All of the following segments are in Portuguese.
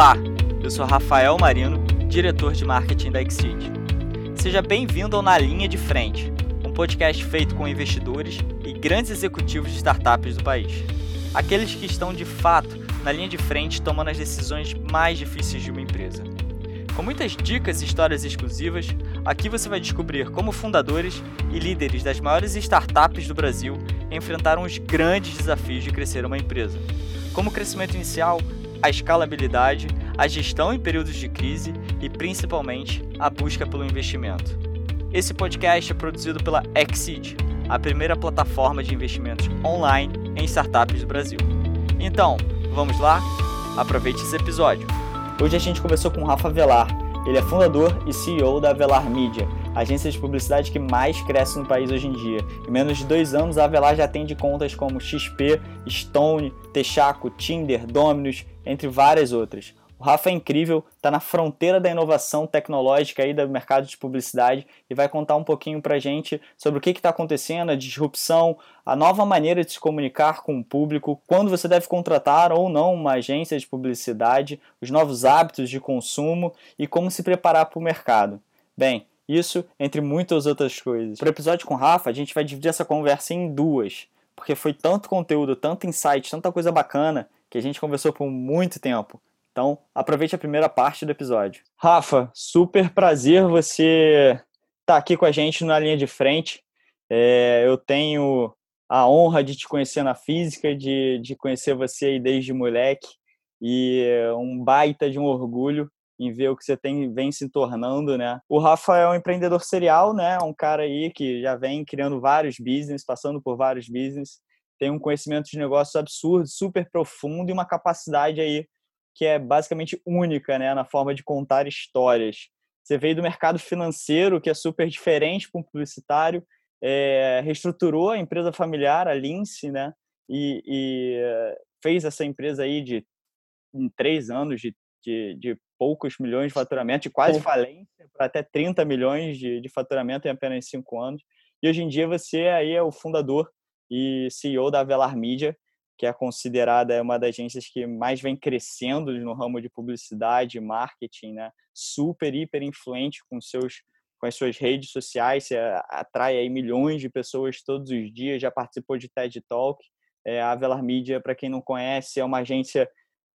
Olá, eu sou Rafael Marino, diretor de marketing da Exceed. Seja bem-vindo ao Na Linha de Frente, um podcast feito com investidores e grandes executivos de startups do país. Aqueles que estão de fato na linha de frente tomando as decisões mais difíceis de uma empresa. Com muitas dicas e histórias exclusivas, aqui você vai descobrir como fundadores e líderes das maiores startups do Brasil enfrentaram os grandes desafios de crescer uma empresa, como o crescimento inicial, a escalabilidade, a gestão em períodos de crise e principalmente a busca pelo investimento. Esse podcast é produzido pela Exceed, a primeira plataforma de investimentos online em startups do Brasil. Então, vamos lá? Aproveite esse episódio. Hoje a gente conversou com Rafa Velar. Ele é fundador e CEO da Velar Media, agência de publicidade que mais cresce no país hoje em dia. Em menos de dois anos, a Avelar já atende contas como XP, Stone, Texaco, Tinder, Dominus, entre várias outras. O Rafa é incrível, está na fronteira da inovação tecnológica aí do mercado de publicidade e vai contar um pouquinho para gente sobre o que está acontecendo, a disrupção, a nova maneira de se comunicar com o público, quando você deve contratar ou não uma agência de publicidade, os novos hábitos de consumo e como se preparar para o mercado. Bem, isso, entre muitas outras coisas. Para o episódio com o Rafa, a gente vai dividir essa conversa em duas, porque foi tanto conteúdo, tanto insight, tanta coisa bacana que a gente conversou por muito tempo. Então, aproveite a primeira parte do episódio. Rafa, super prazer você estar tá aqui com a gente na linha de frente. É, eu tenho a honra de te conhecer na física, de, de conhecer você aí desde moleque, e um baita de um orgulho em ver o que você tem, vem se tornando, né? O Rafa é um empreendedor serial, né? Um cara aí que já vem criando vários business, passando por vários business, tem um conhecimento de negócios absurdo, super profundo e uma capacidade aí que é basicamente única, né? Na forma de contar histórias. Você veio do mercado financeiro, que é super diferente para um publicitário, é, reestruturou a empresa familiar, a Lince, né? E, e, eh, fez essa empresa aí de em três anos de, de, de poucos milhões de faturamento, de quase falência, para até 30 milhões de, de faturamento em apenas cinco anos. E hoje em dia você aí é o fundador e CEO da Velar Media, que é considerada uma das agências que mais vem crescendo no ramo de publicidade marketing, né? Super, hiper influente com seus com as suas redes sociais, você atrai aí milhões de pessoas todos os dias, já participou de TED Talk. É, a Velar Media, para quem não conhece, é uma agência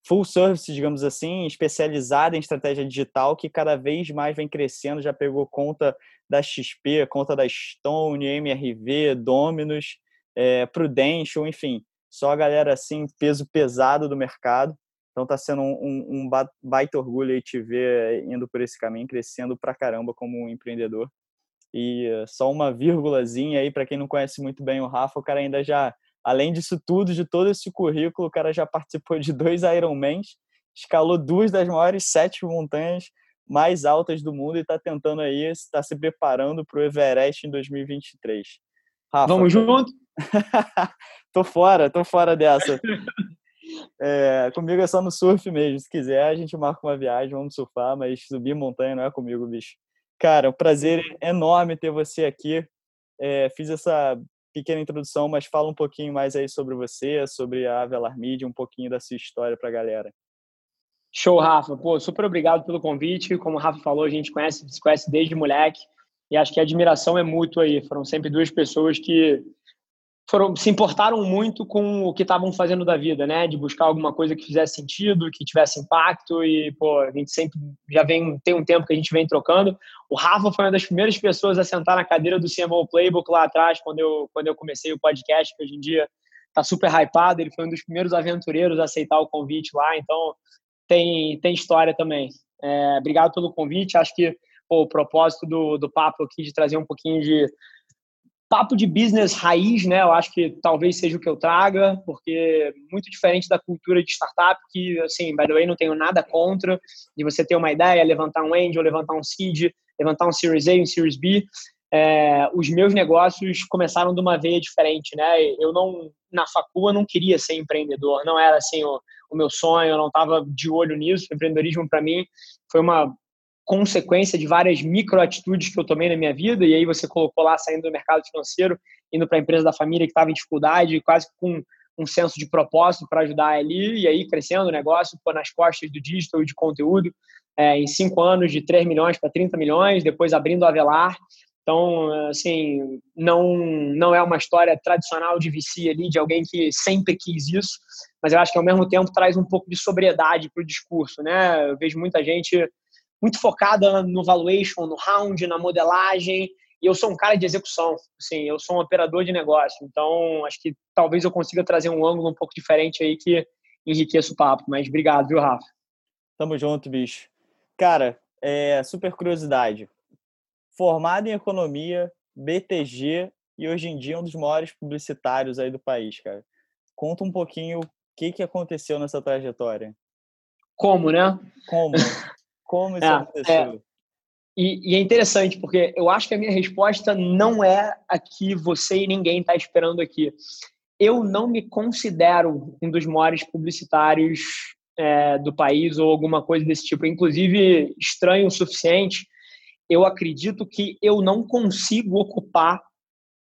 full service, digamos assim, especializada em estratégia digital, que cada vez mais vem crescendo, já pegou conta da XP, conta da Stone, MRV, Dominus, é, Prudential, enfim, só a galera assim, peso pesado do mercado. Então está sendo um, um, baita orgulho aí te ver indo por esse caminho, crescendo pra caramba como um empreendedor. E só uma vírgulazinha aí, para quem não conhece muito bem o Rafa, o cara ainda já Além disso tudo, de todo esse currículo, o cara já participou de dois Ironmans, escalou duas das maiores sete montanhas mais altas do mundo e está tentando aí, está se preparando para o Everest em 2023. Rafa, Vamos junto? tô fora, tô fora dessa. É, comigo é só no surf mesmo. Se quiser, a gente marca uma viagem, vamos surfar, mas subir montanha não é comigo, bicho. Cara, um prazer enorme ter você aqui. É, fiz essa pequena introdução, mas fala um pouquinho mais aí sobre você, sobre a Avelar Media, um pouquinho da sua história para a galera. Show, Rafa. Pô, super obrigado pelo convite. Como o Rafa falou, a gente conhece, se conhece desde moleque e acho que a admiração é mútua aí. Foram sempre duas pessoas que foram se importaram muito com o que estavam fazendo da vida, né? De buscar alguma coisa que fizesse sentido, que tivesse impacto e pô, a gente sempre já vem tem um tempo que a gente vem trocando. O Rafa foi uma das primeiras pessoas a sentar na cadeira do CMO Playbook lá atrás quando eu quando eu comecei o podcast, que hoje em dia tá super hypado. Ele foi um dos primeiros aventureiros a aceitar o convite lá, então tem tem história também. É, obrigado pelo convite. Acho que pô, o propósito do, do papo aqui de trazer um pouquinho de papo de business raiz, né? Eu acho que talvez seja o que eu traga, porque muito diferente da cultura de startup, que, assim, by the way, não tenho nada contra de você ter uma ideia, levantar um angel, levantar um seed, levantar um Series A, um Series B. É, os meus negócios começaram de uma veia diferente, né? Eu não, na facua, não queria ser empreendedor, não era assim o, o meu sonho, eu não estava de olho nisso. O empreendedorismo, para mim, foi uma consequência de várias microatitudes que eu tomei na minha vida, e aí você colocou lá saindo do mercado financeiro, indo para a empresa da família que estava em dificuldade, quase com um senso de propósito para ajudar ali, e aí crescendo o negócio, pô, nas costas do digital e de conteúdo, é, em cinco anos de 3 milhões para 30 milhões, depois abrindo a Avelar. Então, assim, não, não é uma história tradicional de VC ali, de alguém que sempre quis isso, mas eu acho que ao mesmo tempo traz um pouco de sobriedade para o discurso, né? Eu vejo muita gente muito focada no valuation, no round, na modelagem, e eu sou um cara de execução, assim, eu sou um operador de negócio, então acho que talvez eu consiga trazer um ângulo um pouco diferente aí que enriqueça o papo, mas obrigado, viu, Rafa? Tamo junto, bicho. Cara, é, super curiosidade. Formado em economia, BTG e hoje em dia um dos maiores publicitários aí do país, cara. Conta um pouquinho o que, que aconteceu nessa trajetória. Como, né? Como? Como isso é, aconteceu? É, e, e, é interessante, porque eu acho que a minha resposta não é a que você e ninguém está esperando aqui. Eu não me considero um dos maiores publicitários é, do país ou alguma coisa desse tipo. Inclusive, estranho o suficiente, eu acredito que eu não consigo ocupar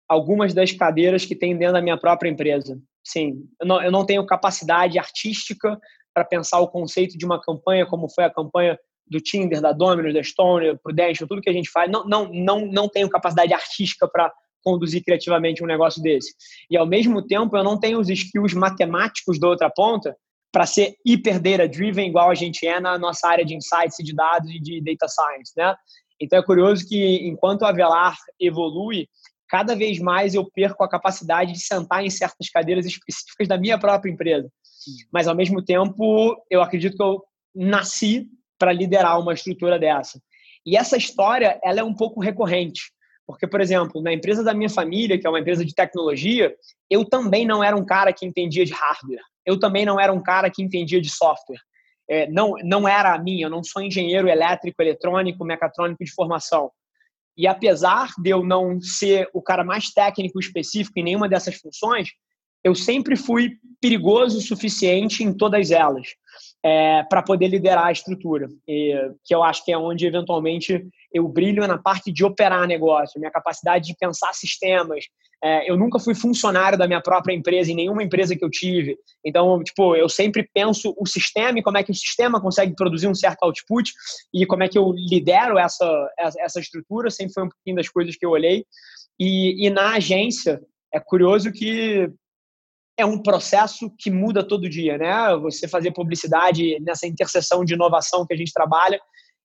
algumas das cadeiras que tem dentro da minha própria empresa. Sim, eu não, eu não tenho capacidade artística para pensar o conceito de uma campanha como foi a campanha do Tinder, da Domino's, da Stone, Prudential, tudo que a gente faz, não, não, não, não tenho capacidade artística para conduzir criativamente um negócio desse. E ao mesmo tempo, eu não tenho os skills matemáticos da outra ponta para ser hiper data driven igual a gente é na nossa área de insights e de dados e de data science, né? Então é curioso que enquanto a Velar evolui, cada vez mais eu perco a capacidade de sentar em certas cadeiras específicas da minha própria empresa. Mas ao mesmo tempo, eu acredito que eu nasci para liderar uma estrutura dessa. E essa história, ela é um pouco recorrente. Porque, por exemplo, na empresa da minha família, que é uma empresa de tecnologia, eu também não era um cara que entendia de hardware. Eu também não era um cara que entendia de software. É, não, não era a minha, eu não sou engenheiro elétrico, eletrônico, mecatrônico de formação. E apesar de eu não ser o cara mais técnico específico em nenhuma dessas funções, eu sempre fui perigoso o suficiente em todas elas é, para poder liderar a estrutura, e, que eu acho que é onde eventualmente eu brilho na parte de operar negócio, minha capacidade de pensar sistemas. É, eu nunca fui funcionário da minha própria empresa, em nenhuma empresa que eu tive. Então, tipo, eu sempre penso o sistema e como é que o sistema consegue produzir um certo output e como é que eu lidero essa, essa estrutura. Sempre foi um pouquinho das coisas que eu olhei. E, e na agência, é curioso que é um processo que muda todo dia, né? Você fazer publicidade nessa interseção de inovação que a gente trabalha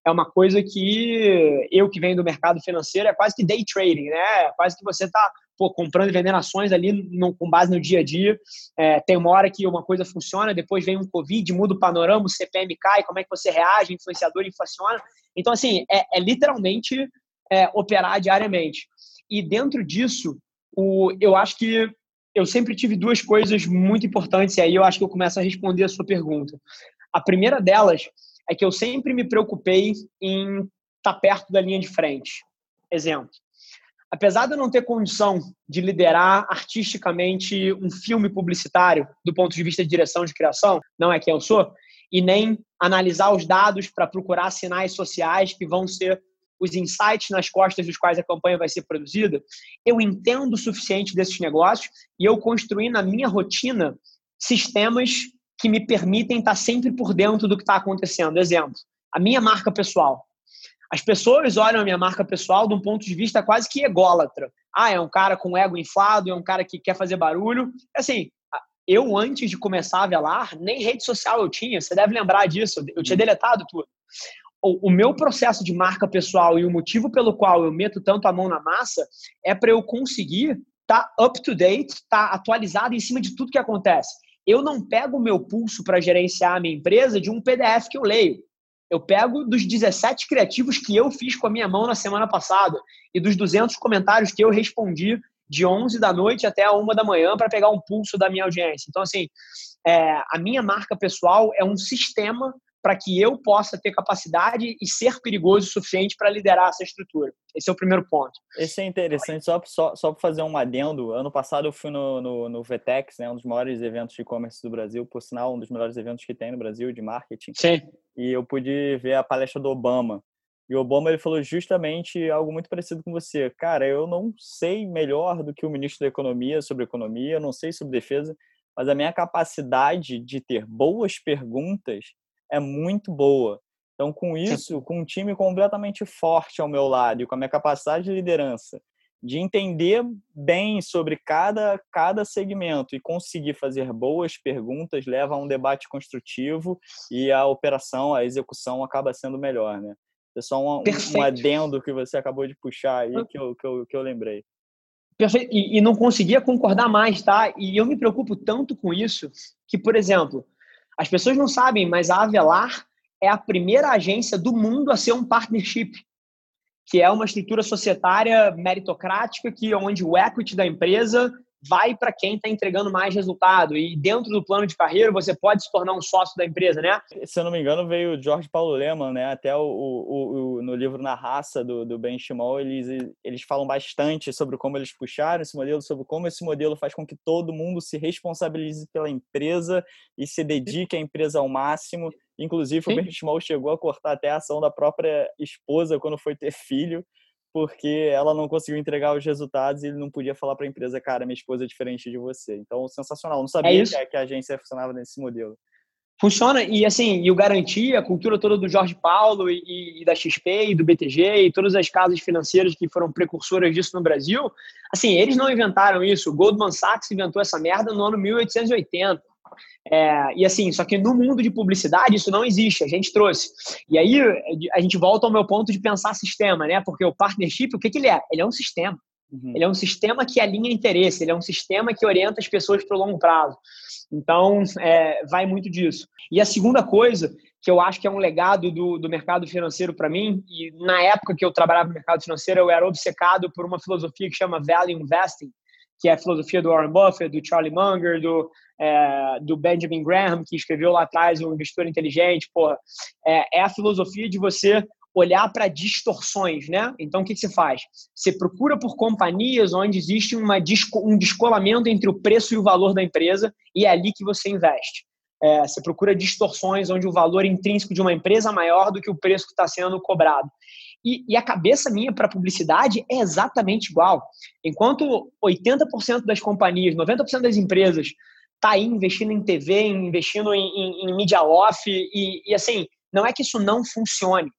é uma coisa que eu que venho do mercado financeiro é quase que day trading, né? É quase que você está comprando e vendendo ações ali no, com base no dia a dia. É, tem uma hora que uma coisa funciona, depois vem um Covid, muda o panorama, o CPM cai, como é que você reage, influenciador inflaciona. Então, assim, é, é literalmente é, operar diariamente. E dentro disso, o, eu acho que eu sempre tive duas coisas muito importantes, e aí eu acho que eu começo a responder a sua pergunta. A primeira delas é que eu sempre me preocupei em estar tá perto da linha de frente. Exemplo. Apesar de eu não ter condição de liderar artisticamente um filme publicitário do ponto de vista de direção de criação, não é quem eu sou, e nem analisar os dados para procurar sinais sociais que vão ser os insights nas costas dos quais a campanha vai ser produzida, eu entendo o suficiente desses negócios e eu construí na minha rotina sistemas que me permitem estar sempre por dentro do que está acontecendo. Exemplo, a minha marca pessoal. As pessoas olham a minha marca pessoal de um ponto de vista quase que ególatra. Ah, é um cara com ego inflado, é um cara que quer fazer barulho. Assim, eu antes de começar a velar, nem rede social eu tinha, você deve lembrar disso, eu tinha deletado tudo o, meu processo de marca pessoal e o motivo pelo qual eu meto tanto a mão na massa é para eu conseguir estar tá up to date, estar tá atualizado em cima de tudo que acontece. Eu não pego o meu pulso para gerenciar a minha empresa de um PDF que eu leio. Eu pego dos 17 criativos que eu fiz com a minha mão na semana passada e dos 200 comentários que eu respondi de 11 da noite até a 1 da manhã para pegar um pulso da minha audiência. Então, assim, é, a minha marca pessoal é um sistema para que eu possa ter capacidade e ser perigoso o suficiente para liderar essa estrutura. Esse é o primeiro ponto. Esse é interessante, só, só, só para fazer um adendo. Ano passado eu fui no, no, no VTEX, né, um dos maiores eventos de e-commerce do Brasil, por sinal, um dos melhores eventos que tem no Brasil de marketing. Sim. E eu pude ver a palestra do Obama. E o Obama ele falou justamente algo muito parecido com você. Cara, eu não sei melhor do que o ministro da Economia sobre economia, eu não sei sobre defesa, mas a minha capacidade de ter boas perguntas é muito boa. Então, com isso, com um time completamente forte ao meu lado e com a minha capacidade de liderança, de entender bem sobre cada, cada segmento e conseguir fazer boas perguntas leva a um debate construtivo e a operação, a execução acaba sendo melhor, né? É só um, um adendo que você acabou de puxar aí que eu, que eu, que eu lembrei. Perfeito. E, e não conseguia concordar mais, tá? E eu me preocupo tanto com isso que, por exemplo, as pessoas não sabem, mas a Avelar é a primeira agência do mundo a ser um partnership, que é uma estrutura societária meritocrática que onde o equity da empresa vai para quem está entregando mais resultado. E dentro do plano de carreira, você pode se tornar um sócio da empresa, né? Se eu não me engano, veio o Jorge Paulo Leman, né? Até o, o, o, no livro Na Raça, do, do Ben Shimol, eles, eles falam bastante sobre como eles puxaram esse modelo, sobre como esse modelo faz com que todo mundo se responsabilize pela empresa e se dedique à empresa ao máximo. Inclusive, Sim. o Benchmall chegou a cortar até a ação da própria esposa quando foi ter filho, porque ela não conseguiu entregar os resultados e ele não podia falar para a empresa, cara, minha esposa é diferente de você. Então, sensacional. Não sabia é que, que a agência funcionava nesse modelo. Funciona, e assim, e o Garantia, a cultura toda do Jorge Paulo e, e, da XP e do BTG e todas as casas financeiras que foram precursoras disso no Brasil, assim, eles não inventaram isso. O Goldman Sachs inventou essa merda no ano 1880. É, e assim, só que no mundo de publicidade isso não existe, a gente trouxe. E aí a gente volta ao meu ponto de pensar sistema, né? Porque o partnership, o que, que ele é? Ele é um sistema. Uhum. Ele é um sistema que alinha interesse, ele é um sistema que orienta as pessoas para o longo prazo. Então, é, vai muito disso. E a segunda coisa, que eu acho que é um legado do, do mercado financeiro para mim, e na época que eu trabalhava no mercado financeiro, eu era obcecado por uma filosofia que chama Value Investing, que é a filosofia do Warren Buffett, do Charlie Munger, do, é, do Benjamin Graham, que escreveu lá atrás o Investidor Inteligente. Porra, é, é a filosofia de você olhar para distorções, né? Então, o que, que você faz? Você procura por companhias onde existe uma, um descolamento entre o preço e o valor da empresa e é ali que você investe. É, você procura distorções onde o valor intrínseco de uma empresa é maior do que o preço que está sendo cobrado. E, e a cabeça minha para publicidade é exatamente igual. Enquanto 80% das companhias, 90% das empresas está aí investindo em TV, investindo em, em, em mídia off, e, e, assim, não é que isso não funcione.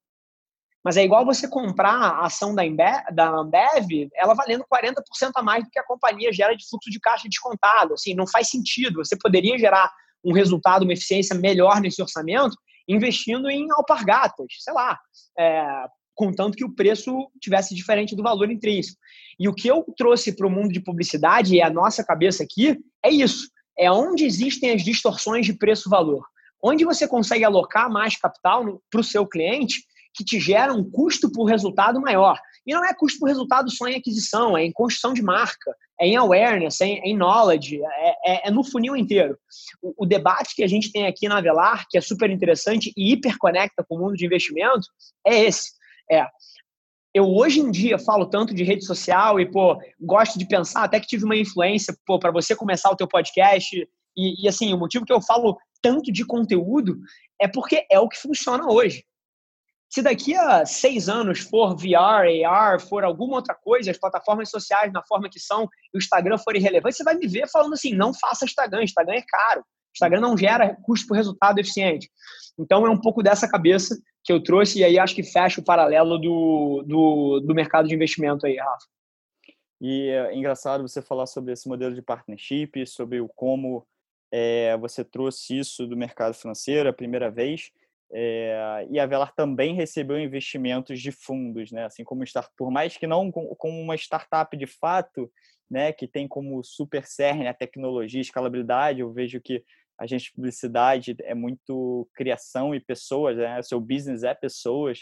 Mas é igual você comprar a ação da Ambev, da Ambev ela valendo 40% a mais do que a companhia gera de fluxo de caixa descontado. Assim, não faz sentido. Você poderia gerar um resultado, uma eficiência melhor nesse orçamento investindo em alpargatas, sei lá, é, contanto que o preço tivesse diferente do valor intrínseco. E o que eu trouxe para o mundo de publicidade e a nossa cabeça aqui é isso: é onde existem as distorções de preço-valor. Onde você consegue alocar mais capital para o seu cliente que te gera um custo por resultado maior. E não é custo por resultado só em aquisição, é em construção de marca, é em awareness, é em, é knowledge, é, é, é, no funil inteiro. O, o, debate que a gente tem aqui na Avelar, que é super interessante e hiperconecta com o mundo de investimento, é esse é eu hoje em dia falo tanto de rede social e pô gosto de pensar até que tive uma influência pô para você começar o teu podcast e, e, assim o motivo que eu falo tanto de conteúdo é porque é o que funciona hoje se daqui a seis anos for VR, AR, for alguma outra coisa, as plataformas sociais na forma que são, o Instagram for irrelevante, você vai me ver falando assim, não faça Instagram, Instagram é caro. Instagram não gera custo por resultado eficiente. Então é um pouco dessa cabeça que eu trouxe e aí acho que fecha o paralelo do, do, do mercado de investimento aí, Rafa. E é engraçado você falar sobre esse modelo de partnership, sobre o como é, você trouxe isso do mercado financeiro a primeira vez. É, e a Velar também recebeu investimentos de fundos, né? Assim como estar, por mais que não com, com uma startup de fato, né, que tem como super cerne a tecnologia, a escalabilidade, eu vejo que a gente publicidade é muito criação e pessoas, né? O seu business é pessoas.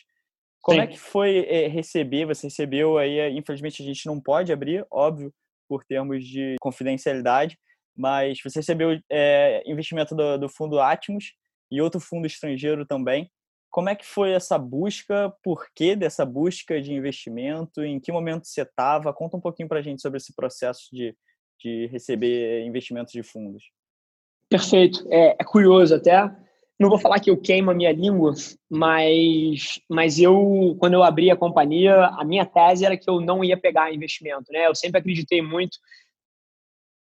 Como é Sim. é que foi é, receber? Você recebeu aí, eh, infelizmente a gente não pode abrir, óbvio, por termos de confidencialidade, mas você recebeu é, investimento do, do fundo Atmos e outro fundo estrangeiro também. Como é que foi essa busca? Por que dessa busca de investimento? Em que momento você estava? Conta um pouquinho para a gente sobre esse processo de, de receber investimentos de fundos. Perfeito. É, é, curioso até. Não vou falar que eu queimo a minha língua, mas, mas eu, quando eu abri a companhia, a minha tese era que eu não ia pegar investimento. Né? Eu sempre acreditei muito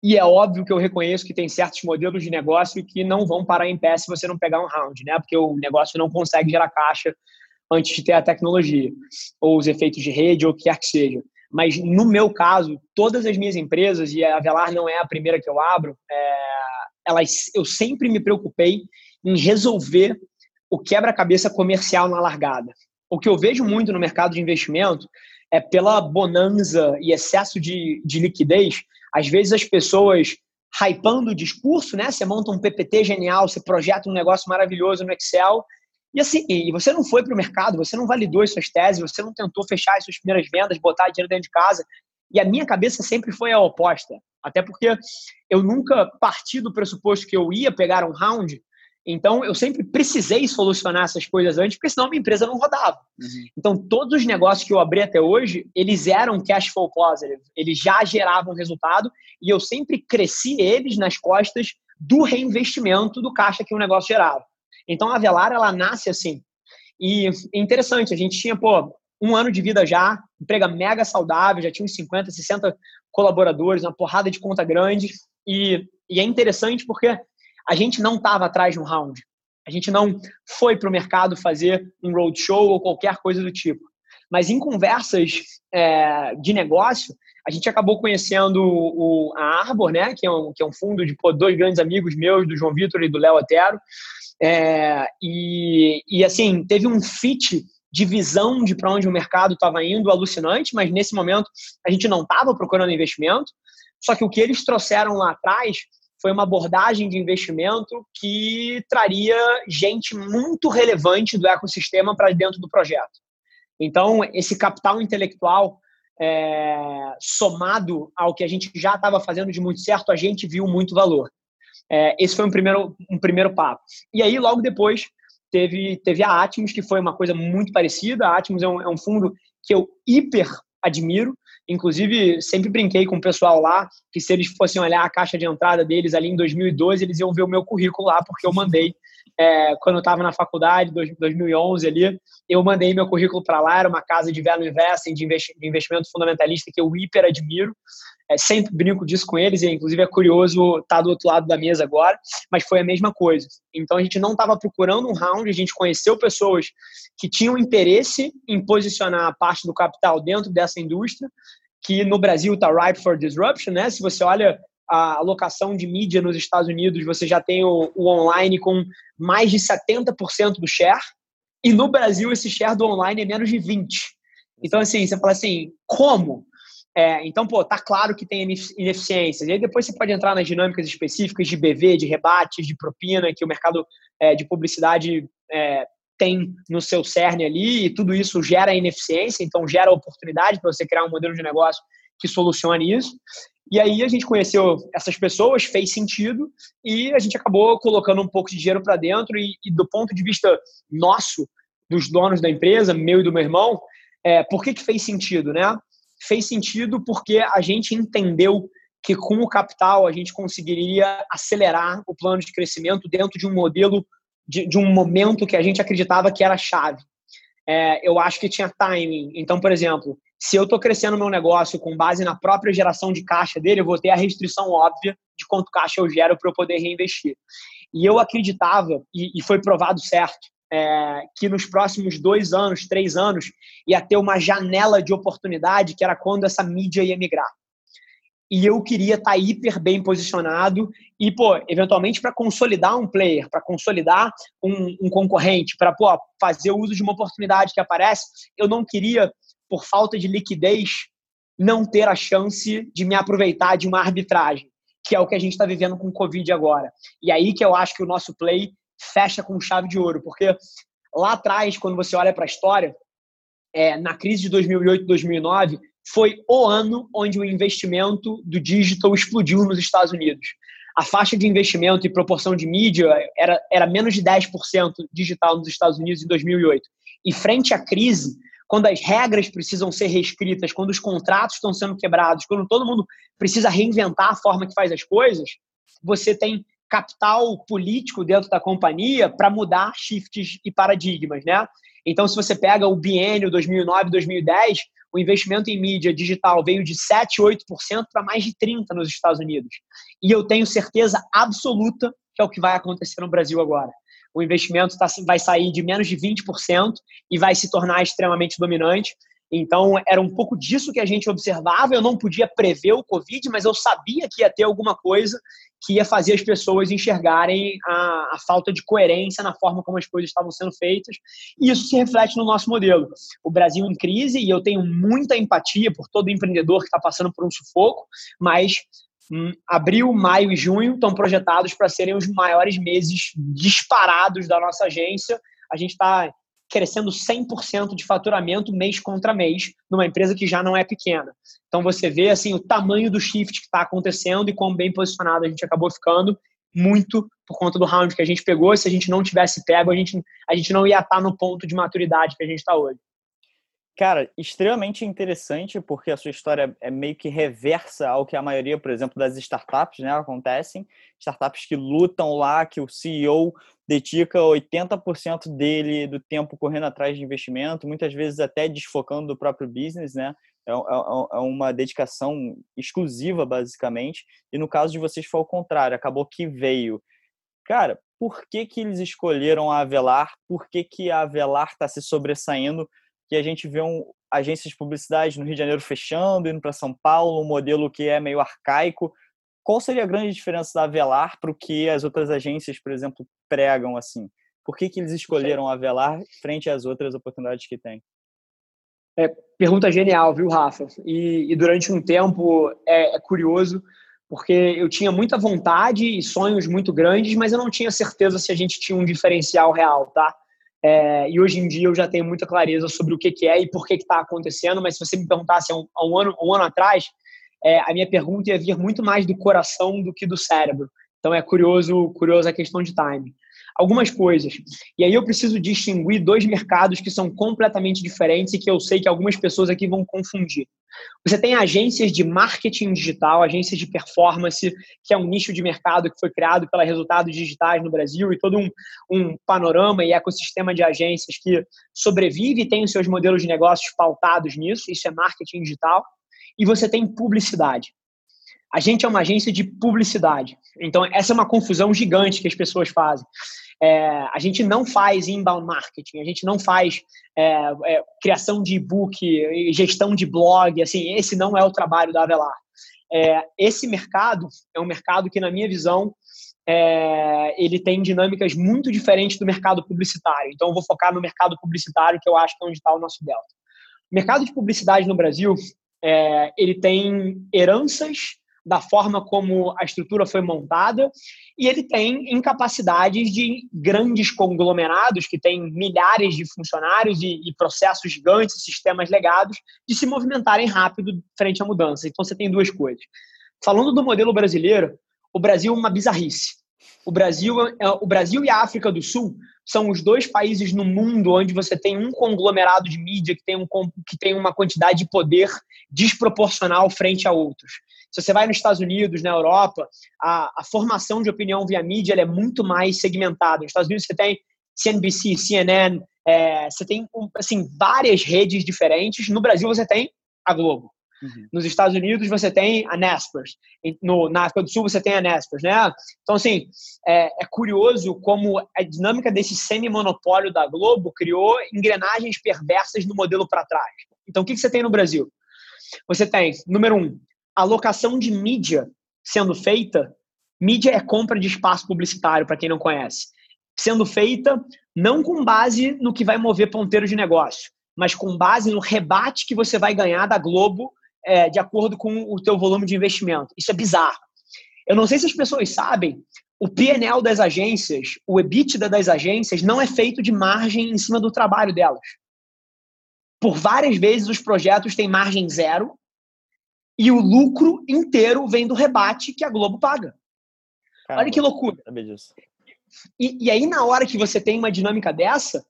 E é óbvio que eu reconheço que tem certos modelos de negócio que não vão parar em pé se você não pegar um round, né? Porque o negócio não consegue gerar caixa antes de ter a tecnologia, ou os efeitos de rede, ou o que quer que seja. Mas no meu caso, todas as minhas empresas, e a Velar não é a primeira que eu abro, é, elas, eu sempre me preocupei em resolver o quebra-cabeça comercial na largada. O que eu vejo muito no mercado de investimento é pela bonança e excesso de, de liquidez, às vezes as pessoas hypando o discurso, né? Você monta um PPT genial, você projeta um negócio maravilhoso no Excel, e assim, e você não foi para o mercado, você não validou as suas teses, você não tentou fechar as suas primeiras vendas, botar dinheiro dentro de casa. E a minha cabeça sempre foi a oposta. Até porque eu nunca parti do pressuposto que eu ia pegar um round então, eu sempre precisei solucionar essas coisas antes, porque senão minha empresa não rodava. Uhum. Então, todos os negócios que eu abri até hoje, eles eram cash flow positive, eles já geravam resultado e eu sempre cresci eles nas costas do reinvestimento do caixa que o negócio gerava. Então, a Velar, ela nasce assim. E é interessante, a gente tinha, pô, um ano de vida já, emprega mega saudável, já tinha uns 50, 60 colaboradores, uma porrada de conta grande. E, e é interessante porque a gente não estava atrás de um round. A gente não foi para o mercado fazer um roadshow ou qualquer coisa do tipo. Mas em conversas é, de negócio, a gente acabou conhecendo o, a Arbor, né, que é um, que é um fundo de pô, dois grandes amigos meus, do João Vitor e do Léo Otero. É, e, e assim, teve um fit de visão de para onde o mercado estava indo alucinante, mas nesse momento a gente não estava procurando investimento. Só que o que eles trouxeram lá atrás foi uma abordagem de investimento que traria gente muito relevante do ecossistema para dentro do projeto. Então, esse capital intelectual é, somado ao que a gente já estava fazendo de muito certo, a gente viu muito valor. É, esse foi um primeiro, um primeiro papo. E aí, logo depois, teve, teve a Atmos, que foi uma coisa muito parecida. A Atmos é um, é um fundo que eu hiper admiro. Inclusive, sempre brinquei com o pessoal lá que se eles fossem olhar a caixa de entrada deles ali em 2012, eles iam ver o meu currículo lá, porque eu mandei, é, quando eu estava na faculdade, 2011 ali, eu mandei meu currículo para lá, era uma casa de value investing, de investimento fundamentalista que eu hiper admiro. É, sempre brinco disso com eles, e inclusive é curioso estar tá do outro lado da mesa agora, mas foi a mesma coisa. Então a gente não estava procurando um round, a gente conheceu pessoas que tinham interesse em posicionar a parte do capital dentro dessa indústria, que no Brasil está ripe for disruption, né? Se você olha a alocação de mídia nos Estados Unidos, você já tem o, o online com mais de 70% do share, e no Brasil esse share do online é menos de 20%. Então, assim, você fala assim, como? É, então, pô, tá claro que tem ineficiências. E aí depois você pode entrar nas dinâmicas específicas de BV, de rebates, de propina, que o mercado é, de publicidade é, tem no seu cerne ali, e tudo isso gera ineficiência, então gera oportunidade para você criar um modelo de negócio que solucione isso. E aí a gente conheceu essas pessoas, fez sentido, e a gente acabou colocando um pouco de dinheiro para dentro, e, e, do ponto de vista nosso, dos donos da empresa, meu e do meu irmão, é, por que, que fez sentido, né? fez sentido porque a gente entendeu que com o capital a gente conseguiria acelerar o plano de crescimento dentro de um modelo, de, de um momento que a gente acreditava que era chave. É, eu acho que tinha timing. Então, por exemplo, se eu estou crescendo meu negócio com base na própria geração de caixa dele, eu vou ter a restrição óbvia de quanto caixa eu gero para eu poder reinvestir. E eu acreditava, e, e foi provado certo, é, que nos próximos dois anos, três anos, ia ter uma janela de oportunidade que era quando essa mídia ia migrar. E eu queria estar tá hiper bem posicionado e, pô, eventualmente para consolidar um player, para consolidar um, um concorrente, para fazer uso de uma oportunidade que aparece, eu não queria, por falta de liquidez, não ter a chance de me aproveitar de uma arbitragem, que é o que a gente está vivendo com o Covid agora. E aí que eu acho que o nosso play fecha com chave de ouro, porque lá atrás, quando você olha para a história, é, na crise de 2008 2009, foi o ano onde o investimento do digital explodiu nos Estados Unidos. A faixa de investimento e proporção de mídia era, era menos de 10% digital nos Estados Unidos em 2008. E frente à crise, quando as regras precisam ser reescritas, quando os contratos estão sendo quebrados, quando todo mundo precisa reinventar a forma que faz as coisas, você tem capital político dentro da companhia para mudar shifts e paradigmas, né? Então, se você pega o biênio 2009-2010, o investimento em mídia digital veio de 7, 8% para mais de 30% nos Estados Unidos. E eu tenho certeza absoluta que é o que vai acontecer no Brasil agora. O investimento tá, vai sair de menos de 20% e vai se tornar extremamente dominante. Então, era um pouco disso que a gente observava. Eu não podia prever o Covid, mas eu sabia que ia ter alguma coisa que ia fazer as pessoas enxergarem a, a, falta de coerência na forma como as coisas estavam sendo feitas. E isso se reflete no nosso modelo. O Brasil em crise, e eu tenho muita empatia por todo empreendedor que está passando por um sufoco, mas abril, maio e junho estão projetados para serem os maiores meses disparados da nossa agência. A gente está crescendo 100% de faturamento mês contra mês numa empresa que já não é pequena. Então você vê assim o tamanho do shift que está acontecendo e quão bem posicionado a gente acabou ficando muito por conta do round que a gente pegou. Se a gente não tivesse pego, a gente, a gente não ia estar tá no ponto de maturidade que a gente está hoje. Cara, extremamente interessante, porque a sua história é meio que reversa ao que a maioria, por exemplo, das startups, né, acontecem. Startups que lutam lá, que o CEO dedica 80% dele do tempo correndo atrás de investimento, muitas vezes até desfocando do próprio business, né? É, é, é uma dedicação exclusiva, basicamente. E no caso de vocês foi o contrário, acabou que veio. Cara, por que, que eles escolheram a Avelar? Por que, que a Avelar está se sobressaindo que a gente vê um, agências de publicidade no Rio de Janeiro fechando, indo para São Paulo, um modelo que é meio arcaico. Qual seria a grande diferença da Avelar para o que as outras agências, por exemplo, pregam assim? Por que, que eles escolheram a Avelar frente às outras oportunidades que têm? É, pergunta genial, viu, Rafa? E, e durante um tempo é, é, curioso, porque eu tinha muita vontade e sonhos muito grandes, mas eu não tinha certeza se a gente tinha um diferencial real, tá? É, e hoje em dia eu já tenho muita clareza sobre o que, que é e por que está acontecendo, mas se você me perguntasse há um, há um ano, um ano atrás, é, a minha pergunta ia vir muito mais do coração do que do cérebro. Então é curioso, curioso a questão de time algumas coisas. E aí eu preciso distinguir dois mercados que são completamente diferentes e que eu sei que algumas pessoas aqui vão confundir. Você tem agências de marketing digital, agências de performance, que é um nicho de mercado que foi criado pela Resultados Digitais no Brasil e todo um, um panorama e ecossistema de agências que sobrevive e tem os seus modelos de negócios pautados nisso, isso é marketing digital. E você tem publicidade. A gente é uma agência de publicidade. Então, essa é uma confusão gigante que as pessoas fazem. É, a gente não faz inbound marketing, a gente não faz é, é, criação de e-book, gestão de blog, assim, esse não é o trabalho da Avelar. É, esse mercado é um mercado que, na minha visão, é, ele tem dinâmicas muito diferentes do mercado publicitário. Então, eu vou focar no mercado publicitário, que eu acho que é onde está o nosso delta. O mercado de publicidade no Brasil, é, ele tem heranças da forma como a estrutura foi montada, e ele tem incapacidades de grandes conglomerados que têm milhares de funcionários e, e, processos gigantes, sistemas legados, de se movimentarem rápido frente à mudança. Então você tem duas coisas. Falando do modelo brasileiro, o Brasil é uma bizarrice. O Brasil, é, o Brasil e a África do Sul são os dois países no mundo onde você tem um conglomerado de mídia que tem, um, que tem uma quantidade de poder desproporcional frente a outros. Se você vai nos Estados Unidos, na Europa, a, a formação de opinião via mídia é muito mais segmentada. Nos Estados Unidos você tem CNBC, CNN, é, você tem assim várias redes diferentes. No Brasil você tem a Globo. Uhum. Nos Estados Unidos você tem a Naspers. No, na África do Sul você tem a Naspers, né? Então, assim, é, é curioso como a dinâmica desse semi-monopólio da Globo criou engrenagens perversas no modelo para trás. Então, o que, que você tem no Brasil? Você tem, número um, alocação de mídia sendo feita. Mídia é compra de espaço publicitário, para quem não conhece. Sendo feita não com base no que vai mover ponteiro de negócio, mas com base no rebate que você vai ganhar da Globo é, de acordo com o teu volume de investimento. Isso é bizarro. Eu não sei se as pessoas sabem, o PNL das agências, o EBITDA das agências, não é feito de margem em cima do trabalho delas. Por várias vezes os projetos têm margem zero e o lucro inteiro vem do rebate que a Globo paga. Caramba, Olha que loucura. E, e, aí, na hora que você tem uma dinâmica dessa,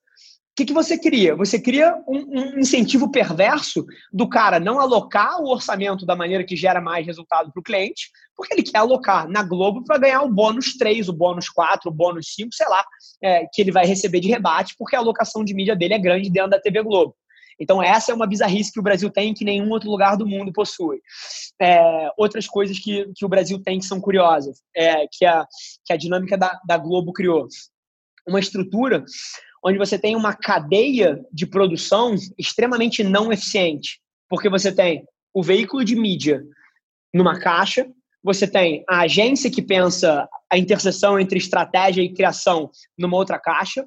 o que, que você cria? Você cria um, um, incentivo perverso do cara não alocar o orçamento da maneira que gera mais resultado para o cliente, porque ele quer alocar na Globo para ganhar o bônus 3, o bônus 4, o bônus 5, sei lá, é, que ele vai receber de rebate, porque a alocação de mídia dele é grande dentro da TV Globo. Então, essa é uma bizarrice que o Brasil tem que nenhum outro lugar do mundo possui. É, outras coisas que, que o Brasil tem que são curiosas, é, que, a, que a dinâmica da, da Globo criou. Uma estrutura onde você tem uma cadeia de produção extremamente não eficiente, porque você tem o veículo de mídia numa caixa, você tem a agência que pensa a interseção entre estratégia e criação numa outra caixa,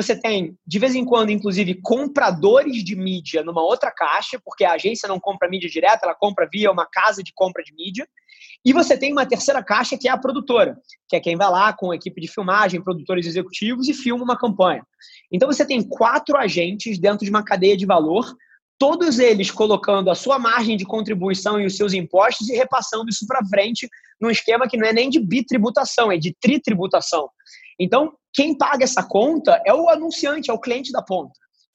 você tem, de vez em quando, inclusive, compradores de mídia numa outra caixa, porque a agência não compra mídia direta, ela compra via uma casa de compra de mídia. E você tem uma terceira caixa, que é a produtora, que é quem vai lá com a equipe de filmagem, produtores executivos e filma uma campanha. Então você tem quatro agentes dentro de uma cadeia de valor, todos eles colocando a sua margem de contribuição e os seus impostos e repassando isso para frente num esquema que não é nem de bitributação, é de tritributação. Então, quem paga essa conta é o anunciante, é o cliente da ponta.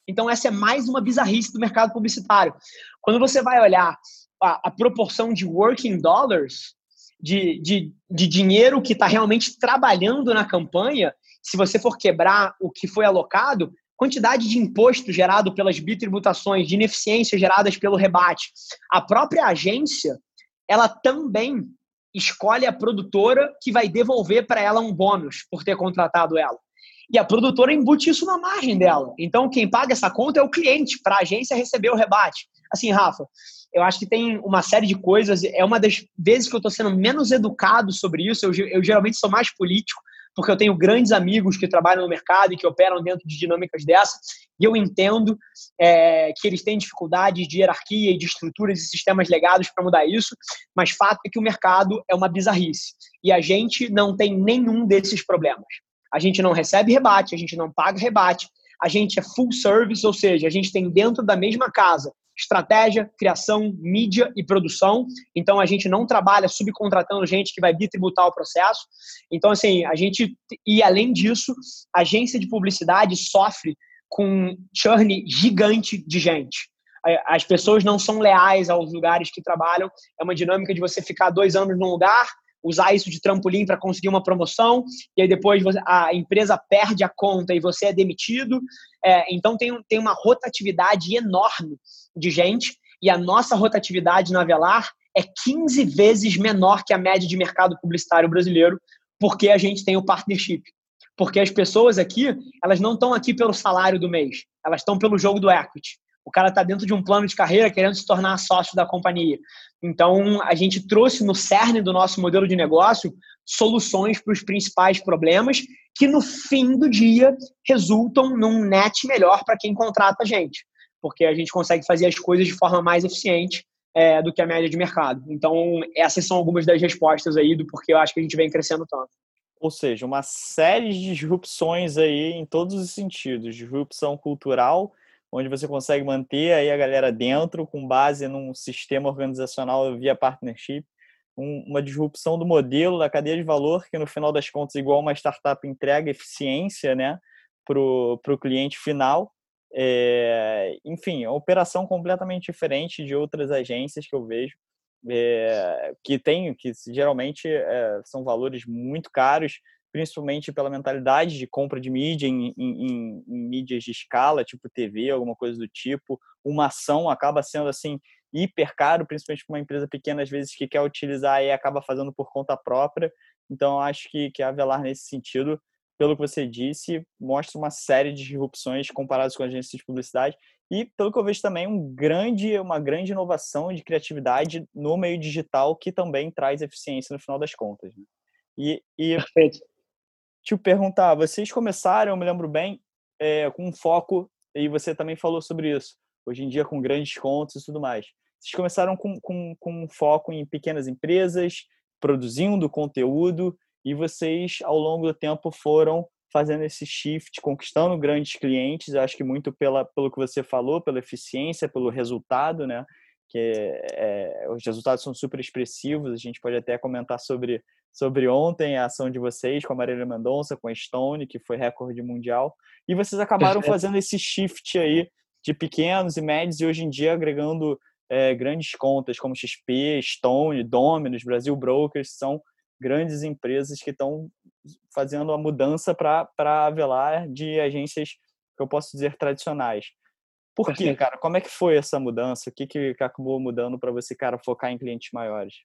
Então, essa é mais uma bizarrice do mercado publicitário. Quando você vai olhar a, a proporção de working dollars, de, de, de dinheiro que está realmente trabalhando na campanha, se você for quebrar o que foi alocado, quantidade de imposto gerado pelas bitributações, de ineficiência geradas pelo rebate. A própria agência, ela também escolhe a produtora que vai devolver para ela um bônus por ter contratado ela. E a produtora embute isso na margem dela. Então, quem paga essa conta é o cliente, para a agência receber o rebate. Assim, Rafa, eu acho que tem uma série de coisas. É uma das vezes que eu estou sendo menos educado sobre isso. Eu, eu geralmente sou mais político, porque eu tenho grandes amigos que trabalham no mercado e que operam dentro de dinâmicas dessas, e eu entendo é, que eles têm dificuldades de hierarquia e de estruturas e sistemas legados para mudar isso, mas fato é que o mercado é uma bizarrice, e a gente não tem nenhum desses problemas. A gente não recebe rebate, a gente não paga rebate, a gente é full service, ou seja, a gente tem dentro da mesma casa estratégia, criação, mídia e produção. Então a gente não trabalha subcontratando gente que vai bitributar o processo. Então assim, a gente e além disso, a agência de publicidade sofre com churn gigante de gente. As pessoas não são leais aos lugares que trabalham. É uma dinâmica de você ficar dois anos num lugar, usar isso de trampolim para conseguir uma promoção, e aí depois a empresa perde a conta e você é demitido. É, então tem, tem uma rotatividade enorme de gente, e a nossa rotatividade na Velar é 15 vezes menor que a média de mercado publicitário brasileiro, porque a gente tem o partnership. Porque as pessoas aqui, elas não estão aqui pelo salário do mês, elas estão pelo jogo do equity. O cara está dentro de um plano de carreira querendo se tornar sócio da companhia. Então, a gente trouxe no cerne do nosso modelo de negócio soluções para os principais problemas que, no fim do dia, resultam num net melhor para quem contrata a gente. Porque a gente consegue fazer as coisas de forma mais eficiente é, do que a média de mercado. Então, essas são algumas das respostas aí do porquê eu acho que a gente vem crescendo tanto. Ou seja, uma série de disrupções aí em todos os sentidos. Disrupção cultural, onde você consegue manter aí a galera dentro com base num sistema organizacional via partnership, um, uma disrupção do modelo da cadeia de valor que no final das contas igual uma startup entrega eficiência, né, para o cliente final. É, enfim, uma operação completamente diferente de outras agências que eu vejo. É, que tem, que geralmente é, são valores muito caros, principalmente pela mentalidade de compra de mídia em, em, em, mídias de escala, tipo TV, alguma coisa do tipo. Uma ação acaba sendo assim hiper caro, principalmente para uma empresa pequena às vezes que quer utilizar e acaba fazendo por conta própria. Então acho que que a Avelar nesse sentido, pelo que você disse, mostra uma série de disrupções comparadas com agências de publicidade e pelo que eu vejo também um grande uma grande inovação de criatividade no meio digital que também traz eficiência no final das contas. Né? E, e Perfeito te perguntar, vocês começaram, eu me lembro bem, é, com um foco, e você também falou sobre isso, hoje em dia com grandes contos e tudo mais. Vocês começaram com, com, com um foco em pequenas empresas, produzindo conteúdo, e vocês, ao longo do tempo, foram fazendo esse shift, conquistando grandes clientes, acho que muito pela, pelo que você falou, pela eficiência, pelo resultado, né? Que é, os resultados são super expressivos, a gente pode até comentar sobre sobre ontem a ação de vocês com a Marília Mendonça, com a Stone, que foi recorde mundial. E vocês acabaram fazendo esse shift aí de pequenos e médios e hoje em dia agregando é, grandes contas como XP, Stone, Dominus, Brasil Brokers, são grandes empresas que estão fazendo a mudança para Velar de agências que eu posso dizer tradicionais. Por quê, cara? Como é que foi essa mudança? O que, que acabou mudando para você, cara, focar em clientes maiores?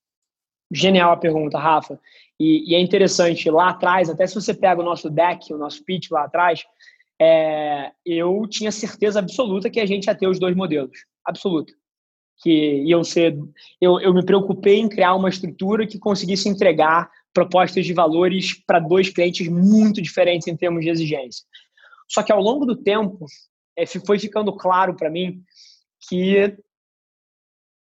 Genial a pergunta, Rafa. E, e, é interessante, lá atrás, até se você pega o nosso deck, o nosso pitch lá atrás, é, eu tinha certeza absoluta que a gente ia ter os dois modelos. Absoluta. Que iam ser. Eu, eu me preocupei em criar uma estrutura que conseguisse entregar propostas de valores para dois clientes muito diferentes em termos de exigência. Só que ao longo do tempo, é, foi ficando claro para mim que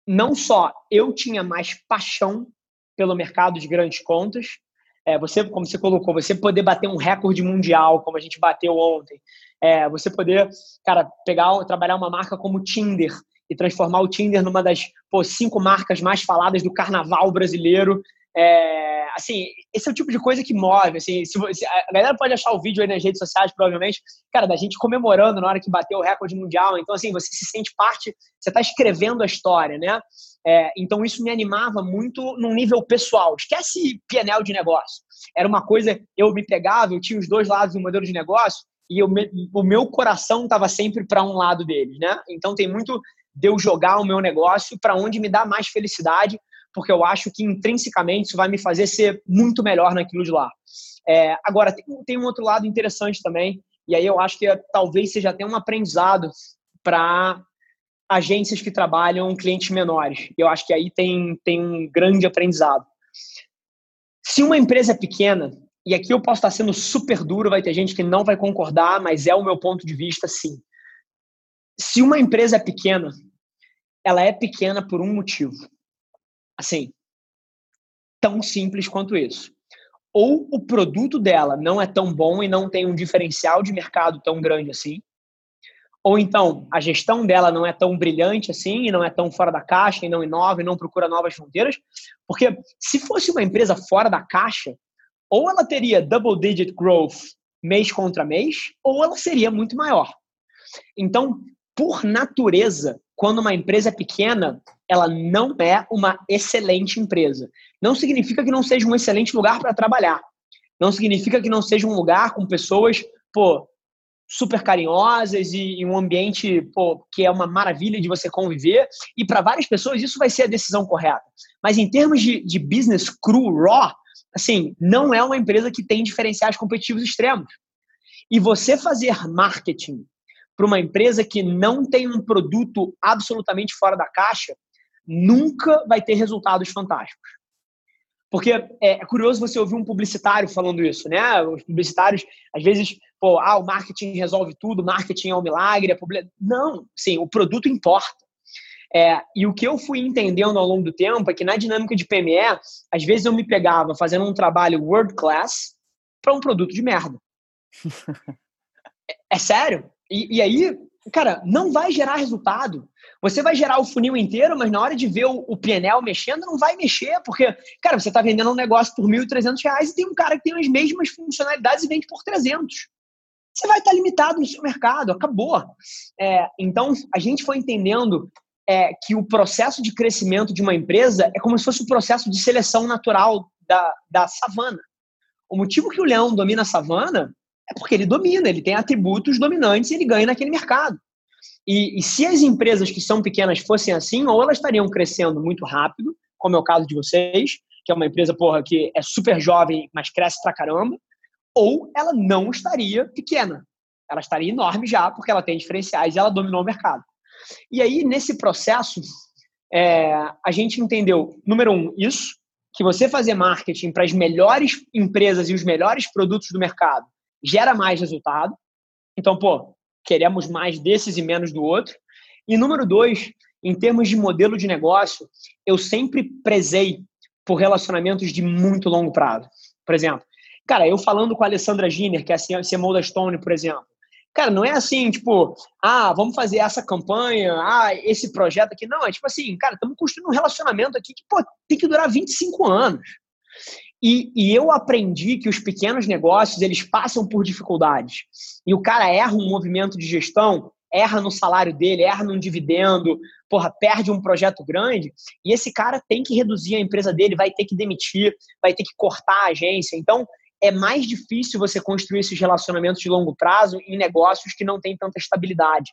não só eu tinha mais paixão pelo mercado de grandes contas, é, você, como você colocou, você poder bater um recorde mundial, como a gente bateu ontem, é, você poder, cara, pegar, trabalhar uma marca como Tinder e transformar o Tinder numa das pô, cinco marcas mais faladas do carnaval brasileiro, é, assim, esse é o tipo de coisa que move. Assim, se, a galera pode achar o vídeo aí nas redes sociais, provavelmente, cara, da gente comemorando na hora que bateu o recorde mundial. Então, assim, você se sente parte, você está escrevendo a história, né? É, então, isso me animava muito num nível pessoal. Esquece PNL de negócio. Era uma coisa, eu me pegava, eu tinha os dois lados do modelo de negócio e eu, o meu coração estava sempre para um lado deles, né? Então, tem muito de eu jogar o meu negócio para onde me dá mais felicidade porque eu acho que intrinsecamente isso vai me fazer ser muito melhor naquilo de lá. É, agora, tem, tem, um outro lado interessante também, e aí eu acho que é, talvez seja até um aprendizado para agências que trabalham clientes menores. Eu acho que aí tem, tem um grande aprendizado. Se uma empresa é pequena, e aqui eu posso estar sendo super duro, vai ter gente que não vai concordar, mas é o meu ponto de vista, sim. Se uma empresa é pequena, ela é pequena por um motivo. Assim, tão simples quanto isso. Ou o produto dela não é tão bom e não tem um diferencial de mercado tão grande assim, ou então a gestão dela não é tão brilhante assim, e não é tão fora da caixa, e não inova, e não procura novas fronteiras, porque se fosse uma empresa fora da caixa, ou ela teria double digit growth mês contra mês, ou ela seria muito maior. Então, por natureza, quando uma empresa é pequena, ela não é uma excelente empresa. Não significa que não seja um excelente lugar para trabalhar. Não significa que não seja um lugar com pessoas, pô, super carinhosas e, e um ambiente, pô, que é uma maravilha de você conviver. E para várias pessoas isso vai ser a decisão correta. Mas em termos de, de business cru, raw, assim, não é uma empresa que tem diferenciais competitivos extremos. E você fazer marketing para uma empresa que não tem um produto absolutamente fora da caixa, nunca vai ter resultados fantásticos. Porque é, é, curioso você ouvir um publicitário falando isso, né? Os publicitários, às vezes, pô, ah, o marketing resolve tudo, marketing é um milagre. É public... Não, sim, o produto importa. É, e o que eu fui entendendo ao longo do tempo é que na dinâmica de PME, às vezes eu me pegava fazendo um trabalho world class para um produto de merda. é, é sério? E, e aí, cara, não vai gerar resultado. Você vai gerar o funil inteiro, mas na hora de ver o, o PNL mexendo, não vai mexer, porque, cara, você está vendendo um negócio por R$ 1.300 e tem um cara que tem as mesmas funcionalidades e vende por 300. Você vai estar tá limitado no seu mercado, acabou. É, então, a gente foi entendendo é, que o processo de crescimento de uma empresa é como se fosse o um processo de seleção natural da, da savana. O motivo que o leão domina a savana é porque ele domina, ele tem atributos dominantes e ele ganha naquele mercado. E, e, se as empresas que são pequenas fossem assim, ou elas estariam crescendo muito rápido, como é o caso de vocês, que é uma empresa porra, que é super jovem, mas cresce pra caramba, ou ela não estaria pequena. Ela estaria enorme já, porque ela tem diferenciais e ela dominou o mercado. E aí, nesse processo, é, a gente entendeu, número um, isso, que você fazer marketing para as melhores empresas e os melhores produtos do mercado gera mais resultado. Então, pô, queremos mais desses e menos do outro. E número dois, em termos de modelo de negócio, eu sempre prezei por relacionamentos de muito longo prazo. Por exemplo, cara, eu falando com a Alessandra Giner, que é a CMO da Stone, por exemplo, cara, não é assim, tipo, ah, vamos fazer essa campanha, ah, esse projeto aqui. Não, é tipo assim, cara, estamos construindo um relacionamento aqui que, pô, tem que durar 25 anos. E, e, eu aprendi que os pequenos negócios eles passam por dificuldades. E o cara erra um movimento de gestão, erra no salário dele, erra num dividendo, porra, perde um projeto grande. E esse cara tem que reduzir a empresa dele, vai ter que demitir, vai ter que cortar a agência. Então, é mais difícil você construir esses relacionamentos de longo prazo em negócios que não têm tanta estabilidade.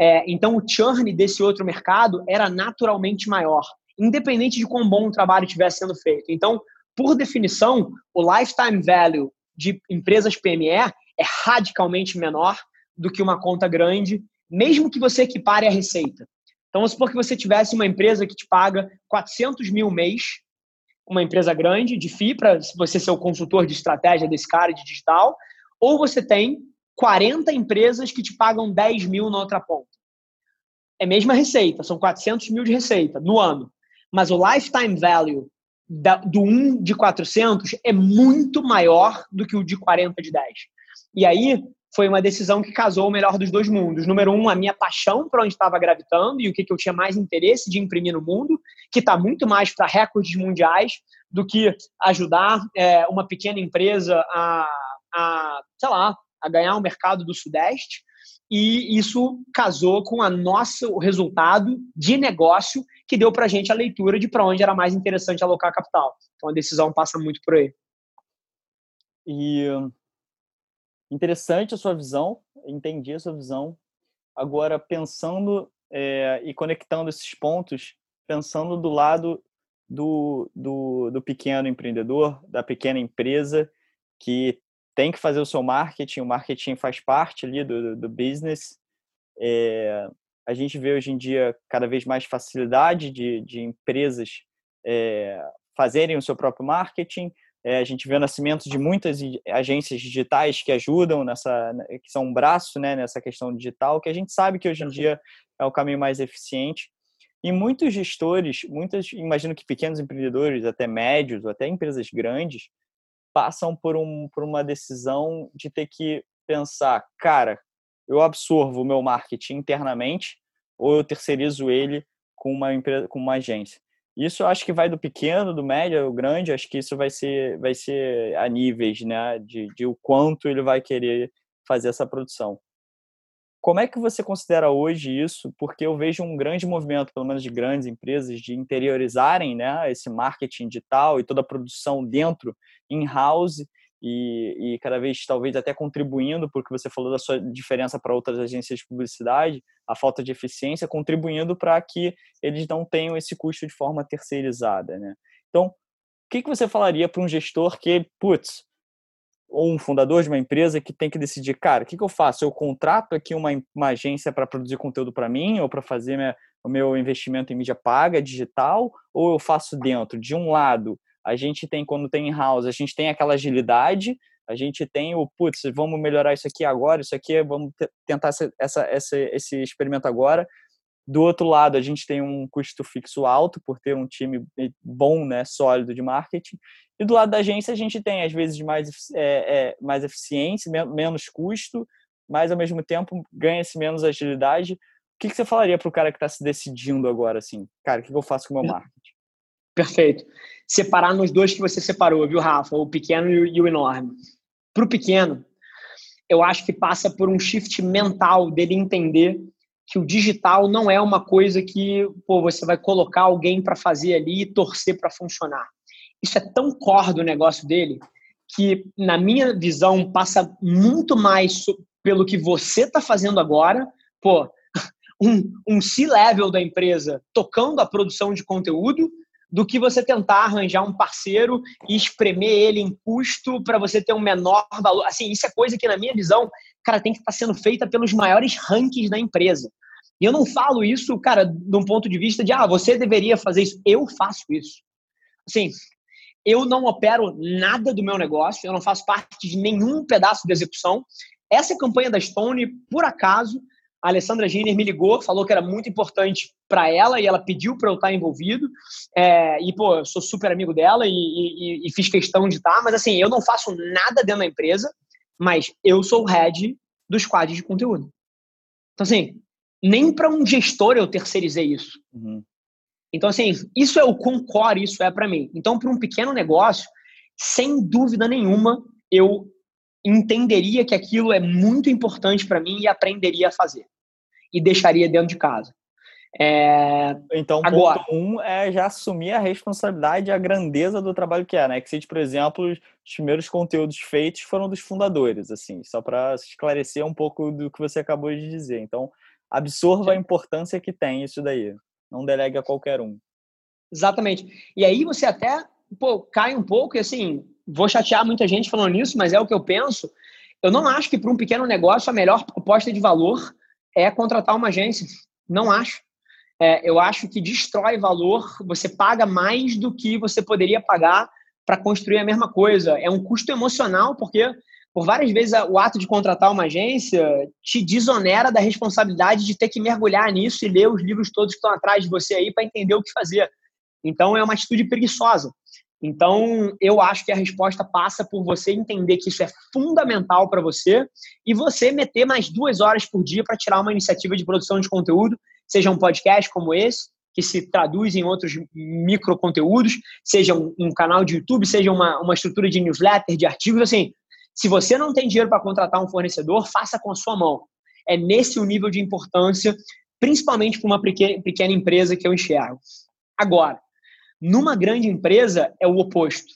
É, então, o churn desse outro mercado era naturalmente maior, independente de quão bom o trabalho estivesse sendo feito. Então, por definição, o lifetime value de empresas PME é radicalmente menor do que uma conta grande, mesmo que você equipare a receita. Então, vamos supor que você tivesse uma empresa que te paga 400 mil mês, uma empresa grande de FI, para você ser o consultor de estratégia desse cara de digital, ou você tem 40 empresas que te pagam 10 mil na outra ponta. É a mesma receita, são 400 mil de receita no ano. Mas o lifetime value da, do 1 de 400 é muito maior do que o de 40 de 10. E aí foi uma decisão que casou o melhor dos dois mundos. Número um, a minha paixão por onde estava gravitando e o que, que eu tinha mais interesse de imprimir no mundo, que está muito mais para recordes mundiais do que ajudar é, uma pequena empresa a, a, sei lá, a ganhar o um mercado do Sudeste. E isso casou com a nossa, o resultado de negócio que deu para a gente a leitura de para onde era mais interessante alocar capital. Então a decisão passa muito por aí. E interessante a sua visão, entendi a sua visão. Agora, pensando é, e conectando esses pontos, pensando do lado do, do, do pequeno empreendedor, da pequena empresa que tem que fazer o seu marketing, o marketing faz parte ali do, do business. É, a gente vê hoje em dia cada vez mais facilidade de, de empresas é, fazerem o seu próprio marketing, é, a gente vê o nascimento de muitas agências digitais que ajudam nessa, né, que são um braço né, nessa questão digital, que a gente sabe que hoje em dia é o caminho mais eficiente. E muitos gestores, muitas, imagino que pequenos empreendedores, até médios, ou até empresas grandes, passam por, um, por uma decisão de ter que pensar, cara, eu absorvo o meu marketing internamente ou eu terceirizo ele com uma empresa, com uma agência. Isso eu acho que vai do pequeno, do médio ao grande, acho que isso vai ser, vai ser a níveis, né, de, de o quanto ele vai querer fazer essa produção. Como é que você considera hoje isso? Porque eu vejo um grande movimento, pelo menos de grandes empresas, de interiorizarem né, esse marketing digital e toda a produção dentro, in-house, e, e, cada vez talvez até contribuindo, porque você falou da sua diferença para outras agências de publicidade, a falta de eficiência, contribuindo para que eles não tenham esse custo de forma terceirizada, né? Então, o que, que você falaria para um gestor que, putz, ou um fundador de uma empresa que tem que decidir, cara, o que, que eu faço? Eu contrato aqui uma, uma agência para produzir conteúdo para mim ou para fazer minha, o meu investimento em mídia paga, digital, ou eu faço dentro? De um lado, a gente tem, quando tem in-house, a gente tem aquela agilidade, a gente tem o, putz, vamos melhorar isso aqui agora, isso aqui, vamos tentar essa, essa, esse experimento agora. Do outro lado, a gente tem um custo fixo alto por ter um time bom, né, sólido de marketing. E do lado da agência, a gente tem, às vezes, mais, é, é, mais eficiência, menos custo, mas, ao mesmo tempo, ganha-se menos agilidade. O que, que você falaria para o cara que está se decidindo agora, assim? Cara, o que eu faço com o meu marketing? Perfeito. Separar nos dois que você separou, viu, Rafa? O pequeno e o enorme. Para o pequeno, eu acho que passa por um shift mental dele entender que o digital não é uma coisa que pô, você vai colocar alguém para fazer ali e torcer para funcionar. Isso é tão core do negócio dele que, na minha visão, passa muito mais pelo que você está fazendo agora. Pô, um, um C-level da empresa tocando a produção de conteúdo do que você tentar arranjar um parceiro e espremer ele em custo para você ter um menor valor. Assim, isso é coisa que, na minha visão, cara, tem que estar tá sendo feita pelos maiores rankings da empresa. E eu não falo isso, cara, de um ponto de vista de, ah, você deveria fazer isso. Eu faço isso. Assim, eu não opero nada do meu negócio, eu não faço parte de nenhum pedaço de execução. Essa campanha da Stone, por acaso, a Alessandra Giner me ligou, falou que era muito importante para ela e ela pediu para eu estar envolvido. É, e, pô, eu sou super amigo dela e, e, e fiz questão de estar, mas assim, eu não faço nada dentro da empresa, mas eu sou o head do squad de conteúdo. Então, assim, nem para um gestor eu terceirizei isso. Uhum. Então, assim, isso é o concore, isso é para mim. Então, para um pequeno negócio, sem dúvida nenhuma, eu entenderia que aquilo é muito importante para mim e aprenderia a fazer. E deixaria dentro de casa. É... Então, Agora, ponto um é já assumir a responsabilidade e a grandeza do trabalho que é. Na né? Exit, por exemplo, os primeiros conteúdos feitos foram dos fundadores, assim, só para esclarecer um pouco do que você acabou de dizer. Então, absorva a importância que tem isso daí. Não delegue a qualquer um. Exatamente. E aí você até pô, cai um pouco, e assim, vou chatear muita gente falando nisso, mas é o que eu penso. Eu não acho que para um pequeno negócio a melhor proposta de valor é contratar uma agência. Não acho é, eu acho que destrói valor, você paga mais do que você poderia pagar para construir a mesma coisa. É um custo emocional, porque por várias vezes o ato de contratar uma agência te desonera da responsabilidade de ter que mergulhar nisso e ler os livros todos que estão atrás de você aí para entender o que fazer. Então é uma atitude preguiçosa. Então eu acho que a resposta passa por você entender que isso é fundamental para você e você meter mais duas horas por dia para tirar uma iniciativa de produção de conteúdo seja um podcast como esse, que se traduz em outros micro conteúdos, seja um, um canal de YouTube, seja uma, uma estrutura de newsletter, de artigos, assim. Se você não tem dinheiro para contratar um fornecedor, faça com a sua mão. É nesse o nível de importância, principalmente para uma pequena, pequena empresa que eu enxergo. Agora, numa grande empresa é o oposto.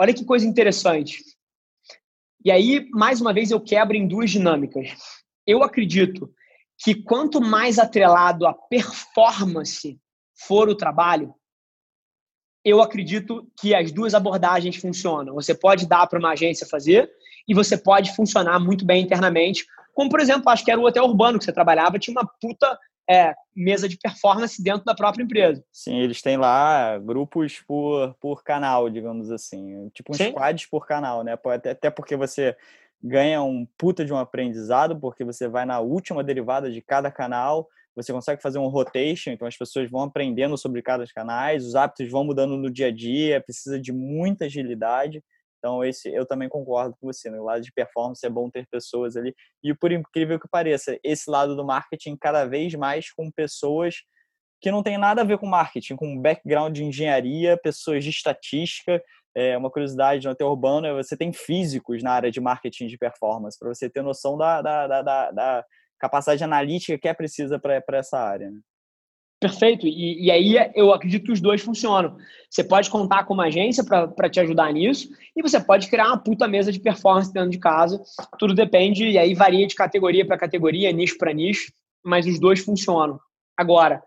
Olha que coisa interessante. E aí, mais uma vez, eu quebro em duas dinâmicas. Eu acredito que quanto mais atrelado à performance for o trabalho, eu acredito que as duas abordagens funcionam. Você pode dar para uma agência fazer e você pode funcionar muito bem internamente. Como, por exemplo, acho que era o hotel urbano que você trabalhava, tinha uma puta é, mesa de performance dentro da própria empresa. Sim, eles têm lá grupos por, por canal, digamos assim. Tipo uns Sim. squads por canal, né? Até, até porque você ganha um puta de um aprendizado, porque você vai na última derivada de cada canal, você consegue fazer um rotation, então as pessoas vão aprendendo sobre cada canais, os hábitos vão mudando no dia a dia, precisa de muita agilidade. Então, esse eu também concordo com você. No lado de performance é bom ter pessoas ali. E por incrível que pareça, esse lado do marketing cada vez mais com pessoas que não tem nada a ver com marketing, com background de engenharia, pessoas de estatística, é, uma curiosidade no hotel urbano é você tem físicos na área de marketing de performance, para você ter noção da, da, da, da, capacidade analítica que é precisa para essa área. Né? Perfeito. E, e, aí eu acredito que os dois funcionam. Você pode contar com uma agência para te ajudar nisso e você pode criar uma puta mesa de performance dentro de casa. Tudo depende, e aí varia de categoria para categoria, nicho para nicho, mas os dois funcionam. Agora,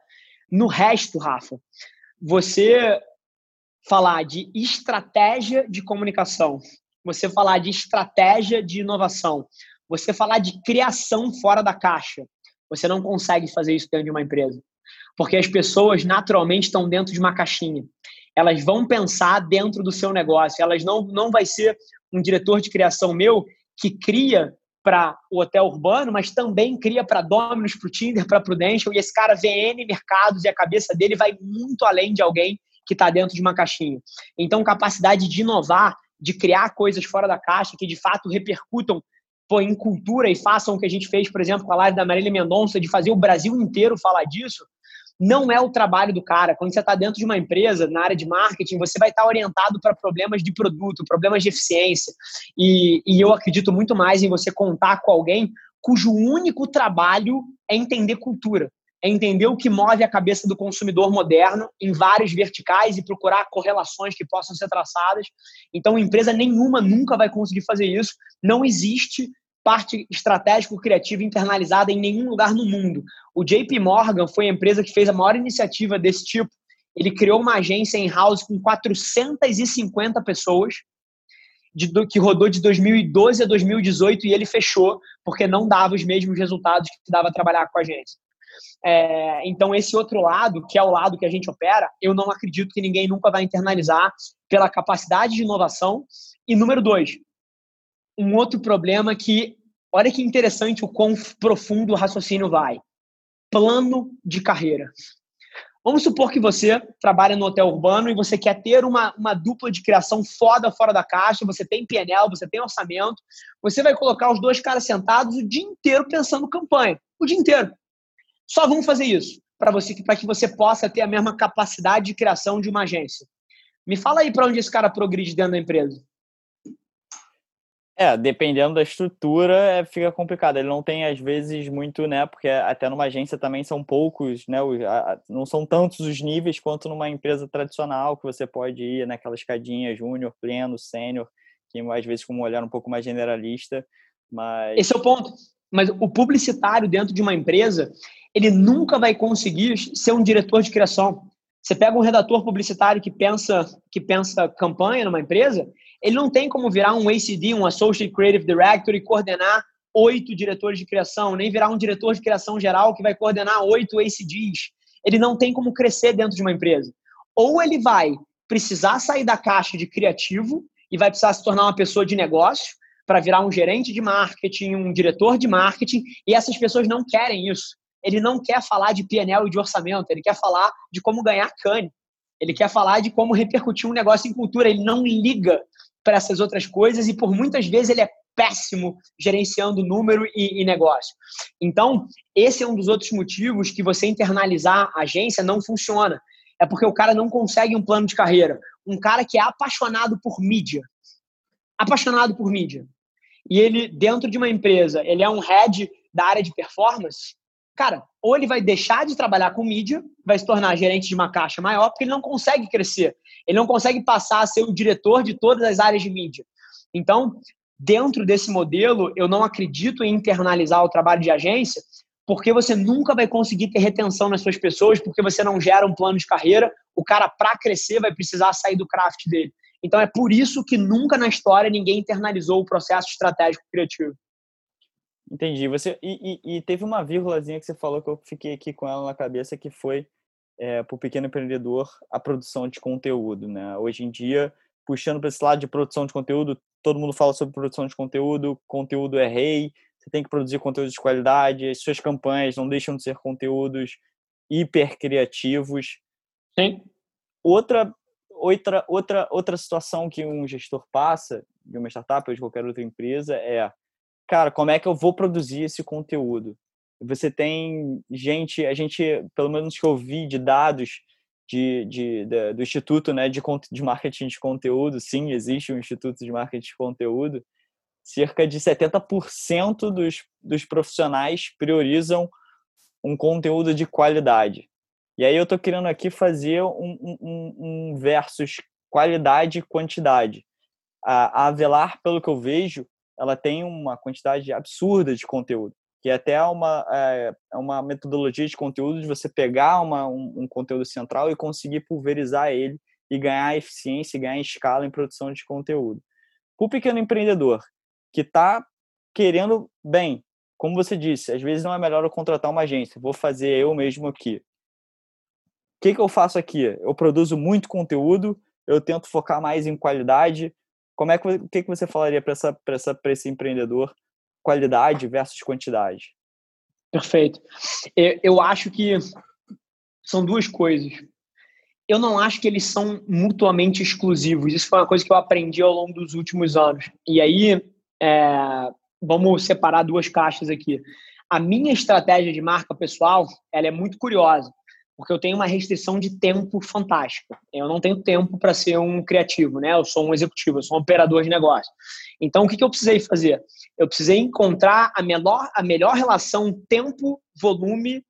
no resto, Rafa, você falar de estratégia de comunicação, você falar de estratégia de inovação, você falar de criação fora da caixa. Você não consegue fazer isso dentro de uma empresa. Porque as pessoas naturalmente estão dentro de uma caixinha. Elas vão pensar dentro do seu negócio. Elas não, não vai ser um diretor de criação meu que cria para o hotel urbano, mas também cria para Dominus, para o Tinder, para Prudential, e esse cara vê N mercados e a cabeça dele vai muito além de alguém que está dentro de uma caixinha. Então, capacidade de inovar, de criar coisas fora da caixa que de fato repercutam pô, em cultura e façam o que a gente fez, por exemplo, com a live da Marília Mendonça, de fazer o Brasil inteiro falar disso, não é o trabalho do cara. Quando você está dentro de uma empresa, na área de marketing, você vai estar tá orientado para problemas de produto, problemas de eficiência. E, e eu acredito muito mais em você contar com alguém cujo único trabalho é entender cultura é entender o que move a cabeça do consumidor moderno em vários verticais e procurar correlações que possam ser traçadas. Então, empresa nenhuma nunca vai conseguir fazer isso. Não existe parte estratégico-criativa internalizada em nenhum lugar no mundo. O JP Morgan foi a empresa que fez a maior iniciativa desse tipo. Ele criou uma agência em house com 450 pessoas, de, que rodou de 2012 a 2018 e ele fechou porque não dava os mesmos resultados que dava trabalhar com a agência. É, então, esse outro lado, que é o lado que a gente opera, eu não acredito que ninguém nunca vai internalizar pela capacidade de inovação. E número dois, um outro problema que, olha que interessante o quão profundo o raciocínio vai. Plano de carreira. Vamos supor que você trabalha no hotel urbano e você quer ter uma, uma dupla de criação foda fora da caixa, você tem PNL, você tem orçamento, você vai colocar os dois caras sentados o dia inteiro pensando campanha. O dia inteiro. Só vamos fazer isso para você, para que você possa ter a mesma capacidade de criação de uma agência. Me fala aí para onde esse cara progride dentro da empresa. É, dependendo da estrutura, é, fica complicado. Ele não tem, às vezes, muito, né? Porque até numa agência também são poucos, né? Não são tantos os níveis quanto numa empresa tradicional, que você pode ir naquela escadinha júnior, pleno, sênior, que às vezes com um olhar um pouco mais generalista. Mas... Esse é o ponto. Mas o publicitário dentro de uma empresa, ele nunca vai conseguir ser um diretor de criação. Você pega um redator publicitário que pensa que pensa campanha numa empresa, ele não tem como virar um ACD, um Associate Creative Director e coordenar oito diretores de criação, nem virar um diretor de criação geral que vai coordenar oito ACDs. Ele não tem como crescer dentro de uma empresa. Ou ele vai precisar sair da caixa de criativo e vai precisar se tornar uma pessoa de negócio para virar um gerente de marketing, um diretor de marketing, e essas pessoas não querem isso. Ele não quer falar de PNL e de orçamento, ele quer falar de como ganhar cane. Ele quer falar de como repercutir um negócio em cultura. Ele não liga para essas outras coisas e por muitas vezes ele é péssimo gerenciando número e, e, negócio. Então, esse é um dos outros motivos que você internalizar a agência não funciona. É porque o cara não consegue um plano de carreira. Um cara que é apaixonado por mídia. Apaixonado por mídia. E ele, dentro de uma empresa, ele é um head da área de performance. Cara, ou ele vai deixar de trabalhar com mídia, vai se tornar gerente de uma caixa maior, porque ele não consegue crescer. Ele não consegue passar a ser o diretor de todas as áreas de mídia. Então, dentro desse modelo, eu não acredito em internalizar o trabalho de agência, porque você nunca vai conseguir ter retenção nas suas pessoas, porque você não gera um plano de carreira. O cara, para crescer, vai precisar sair do craft dele. Então, é por isso que nunca na história ninguém internalizou o processo estratégico criativo. Entendi. Você e, e, e teve uma vírgulazinha que você falou que eu fiquei aqui com ela na cabeça, que foi é, para o pequeno empreendedor a produção de conteúdo. Né? Hoje em dia, puxando para esse lado de produção de conteúdo, todo mundo fala sobre produção de conteúdo, conteúdo é rei, você tem que produzir conteúdo de qualidade, as suas campanhas não deixam de ser conteúdos hiper criativos. Sim. Outra, outra, outra, outra situação que um gestor passa de uma startup ou de qualquer outra empresa é, cara, como é que eu vou produzir esse conteúdo? você tem gente, a gente, pelo menos que eu vi de dados de, de, de, do Instituto né, de, de Marketing de Conteúdo, sim, existe um Instituto de Marketing de Conteúdo, cerca de 70% dos, dos profissionais priorizam um conteúdo de qualidade. E aí eu estou querendo aqui fazer um, um, um versus qualidade e quantidade. A, a Avelar, pelo que eu vejo, ela tem uma quantidade absurda de conteúdo que é até uma, é, é, uma metodologia de conteúdo de você pegar uma, um, um, conteúdo central e conseguir pulverizar ele e ganhar eficiência e ganhar escala em produção de conteúdo. O pequeno empreendedor que está querendo, bem, como você disse, às vezes não é melhor eu contratar uma agência, vou fazer eu mesmo aqui. O que, que eu faço aqui? Eu produzo muito conteúdo, eu tento focar mais em qualidade. Como é que, o que, que você falaria para essa, essa, esse empreendedor qualidade versus quantidade? Perfeito. Eu acho que são duas coisas. Eu não acho que eles são mutuamente exclusivos. Isso foi uma coisa que eu aprendi ao longo dos últimos anos. E aí, é, vamos separar duas caixas aqui. A minha estratégia de marca pessoal, ela é muito curiosa porque eu tenho uma restrição de tempo fantástica. Eu não tenho tempo para ser um criativo, né? Eu sou um executivo, eu sou um operador de negócio. Então, o que, que eu precisei fazer? Eu precisei encontrar a melhor, a melhor relação tempo-volume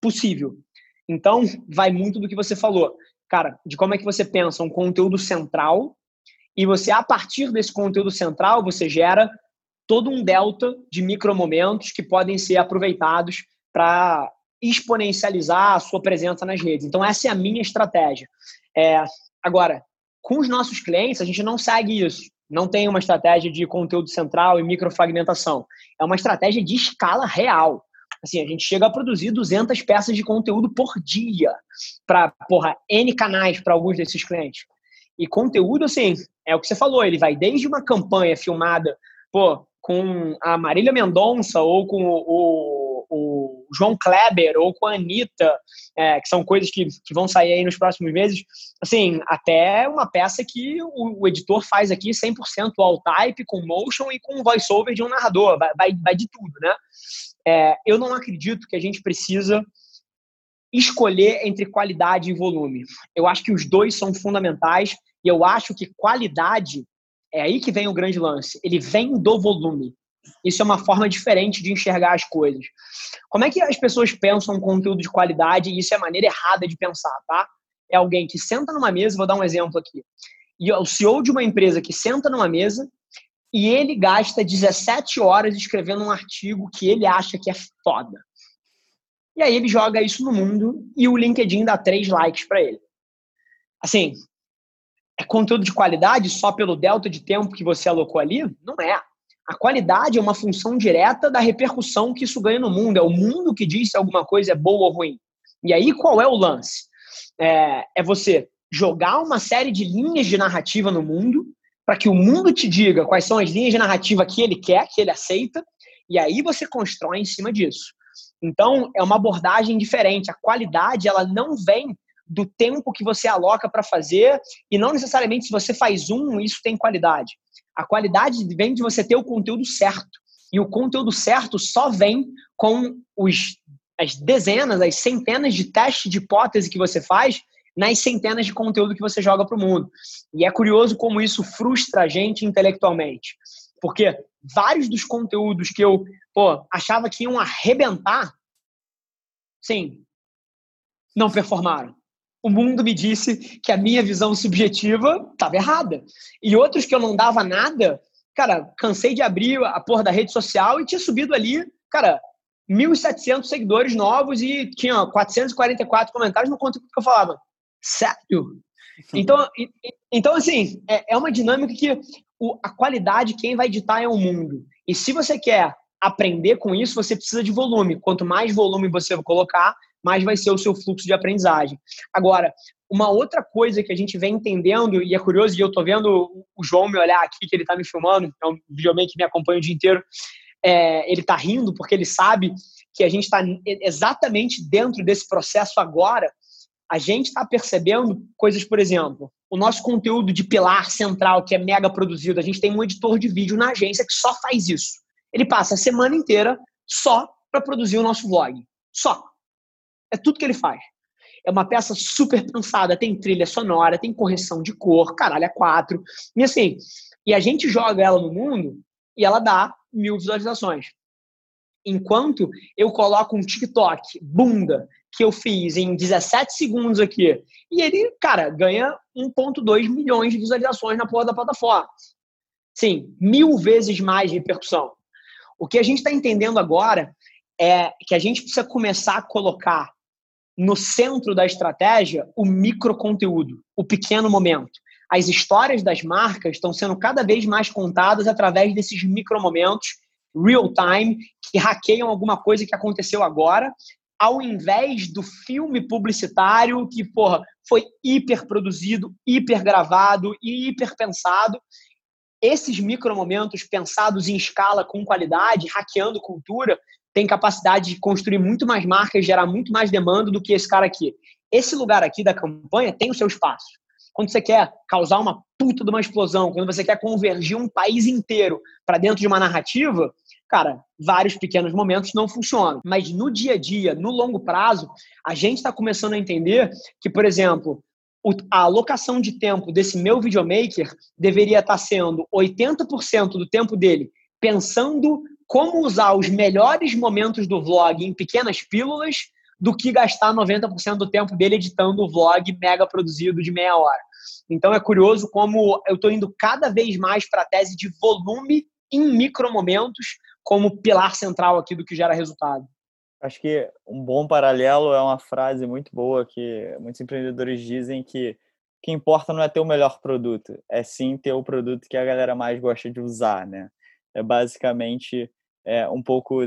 possível. Então, vai muito do que você falou. Cara, de como é que você pensa um conteúdo central e você, a partir desse conteúdo central, você gera todo um delta de micromomentos que podem ser aproveitados para exponencializar a sua presença nas redes. Então, essa é a minha estratégia. É, agora, com os nossos clientes, a gente não segue isso. Não tem uma estratégia de conteúdo central e microfragmentação. É uma estratégia de escala real. Assim, a gente chega a produzir 200 peças de conteúdo por dia para, porra, N canais para alguns desses clientes. E conteúdo, assim, é o que você falou, ele vai desde uma campanha filmada, pô, com a Marília Mendonça ou com o o João Kleber ou com a Anitta, é, que são coisas que, que vão sair aí nos próximos meses, assim, até uma peça que o, o editor faz aqui 100% all type, com motion e com voiceover de um narrador, vai, vai, vai de tudo, né? É, eu não acredito que a gente precisa escolher entre qualidade e volume. Eu acho que os dois são fundamentais e eu acho que qualidade É aí que vem o grande lance. Ele vem do volume. Isso é uma forma diferente de enxergar as coisas. Como é que as pessoas pensam conteúdo de qualidade? E isso é maneira errada de pensar, tá? É alguém que senta numa mesa, vou dar um exemplo aqui. E é o CEO de uma empresa que senta numa mesa e ele gasta 17 horas escrevendo um artigo que ele acha que é foda. E aí ele joga isso no mundo e o LinkedIn dá três likes para ele. Assim, é conteúdo de qualidade só pelo delta de tempo que você alocou ali? Não é. A qualidade é uma função direta da repercussão que isso ganha no mundo. É o mundo que diz se alguma coisa é boa ou ruim. E aí qual é o lance? É, é você jogar uma série de linhas de narrativa no mundo para que o mundo te diga quais são as linhas de narrativa que ele quer, que ele aceita, e aí você constrói em cima disso. Então, é uma abordagem diferente. A qualidade, ela não vem do tempo que você aloca para fazer e não necessariamente se você faz um, isso tem qualidade. A qualidade vem de você ter o conteúdo certo. E o conteúdo certo só vem com os, as dezenas, as centenas de testes de hipótese que você faz nas centenas de conteúdo que você joga para o mundo. E é curioso como isso frustra a gente intelectualmente. Porque vários dos conteúdos que eu pô, achava que iam arrebentar, sim, não performaram. O mundo me disse que a minha visão subjetiva estava errada. E outros que eu não dava nada, cara, cansei de abrir a porra da rede social e tinha subido ali, cara, 1.700 seguidores novos e tinha 444 comentários no conteúdo que eu falava. Sério? Então, então assim, é, é uma dinâmica que a qualidade, quem vai ditar é o mundo. E se você quer aprender com isso, você precisa de volume. Quanto mais volume você colocar, mais vai ser o seu fluxo de aprendizagem. Agora, uma outra coisa que a gente vem entendendo, e é curioso, e eu tô vendo o João me olhar aqui, que ele tá me filmando, é um videomaker que me acompanha o dia inteiro, é, ele tá rindo porque ele sabe que a gente está exatamente dentro desse processo agora. A gente está percebendo coisas, por exemplo, o nosso conteúdo de pilar central, que é mega produzido, a gente tem um editor de vídeo na agência que só faz isso. Ele passa a semana inteira só para produzir o nosso vlog. Só. É tudo que ele faz. É uma peça super pensada, tem trilha sonora, tem correção de cor, caralho, é quatro. E assim, e a gente joga ela no mundo e ela dá mil visualizações. Enquanto eu coloco um TikTok, bunda, que eu fiz em 17 segundos aqui, e ele, cara, ganha 1,2 milhões de visualizações na porra da plataforma. Sim, mil vezes mais repercussão. O que a gente está entendendo agora é que a gente precisa começar a colocar no centro da estratégia o micro conteúdo, o pequeno momento. As histórias das marcas estão sendo cada vez mais contadas através desses micro momentos real time que hackeiam alguma coisa que aconteceu agora ao invés do filme publicitário que, porra, foi hiper produzido, hiper gravado e hiper pensado. Esses micromomentos pensados em escala com qualidade, hackeando cultura, têm capacidade de construir muito mais marcas, gerar muito mais demanda do que esse cara aqui. Esse lugar aqui da campanha tem o seu espaço. Quando você quer causar uma puta de uma explosão, quando você quer convergir um país inteiro para dentro de uma narrativa, cara, vários pequenos momentos não funcionam. Mas no dia a dia, no longo prazo, a gente está começando a entender que, por exemplo, a alocação de tempo desse meu videomaker deveria estar sendo 80% do tempo dele pensando como usar os melhores momentos do vlog em pequenas pílulas do que gastar 90% do tempo dele editando o vlog mega produzido de meia hora. Então é curioso como eu estou indo cada vez mais para a tese de volume em micromomentos como pilar central aqui do que gera resultado. Acho que um bom paralelo é uma frase muito boa que muitos empreendedores dizem que o que importa não é ter o melhor produto, é sim ter o produto que a galera mais gosta de usar, né? É basicamente é, um pouco.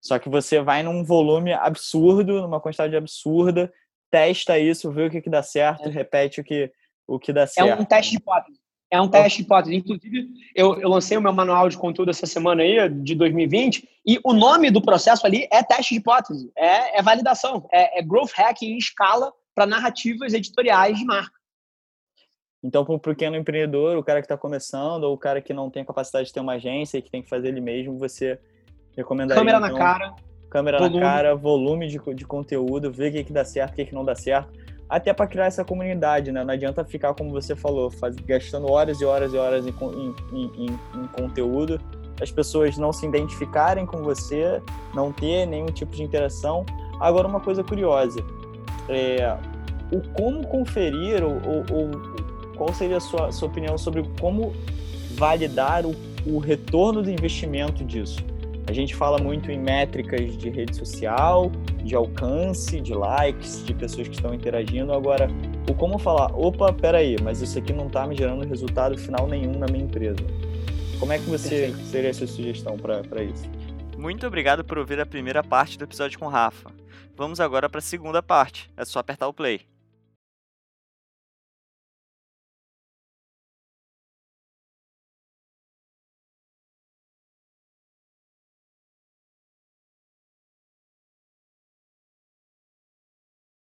Só que você vai num volume absurdo, numa quantidade absurda, testa isso, vê o que, que dá certo, é. repete o que, o que dá certo. É um teste de hipótese. É um teste de hipótese. Inclusive, eu, eu lancei o meu manual de conteúdo essa semana aí, de 2020, e o nome do processo ali é teste de hipótese, é, é validação, é, é growth hacking em escala para narrativas editoriais de marca. Então, para o pequeno empreendedor, o cara que está começando, ou o cara que não tem a capacidade de ter uma agência e que tem que fazer ele mesmo, você recomendaria... Câmera então, na cara. Câmera volume. na cara, volume de, de conteúdo, ver o que, que dá certo, o que, que não dá certo até para criar essa comunidade, né? Não adianta ficar, como você falou, faz, gastando horas e horas e horas em, em, em, em, conteúdo, as pessoas não se identificarem com você, não ter nenhum tipo de interação. Agora, uma coisa curiosa, é, o como conferir, ou, ou, ou qual seria a sua, sua opinião sobre como validar o, o retorno do investimento disso? A gente fala muito em métricas de rede social, de alcance, de likes, de pessoas que estão interagindo. Agora, o como falar, opa, peraí, mas isso aqui não está me gerando resultado final nenhum na minha empresa. Como é que você Perfeito. seria essa sugestão para isso? Muito obrigado por ouvir a primeira parte do episódio com Rafa. Vamos agora para a segunda parte. É só apertar o play.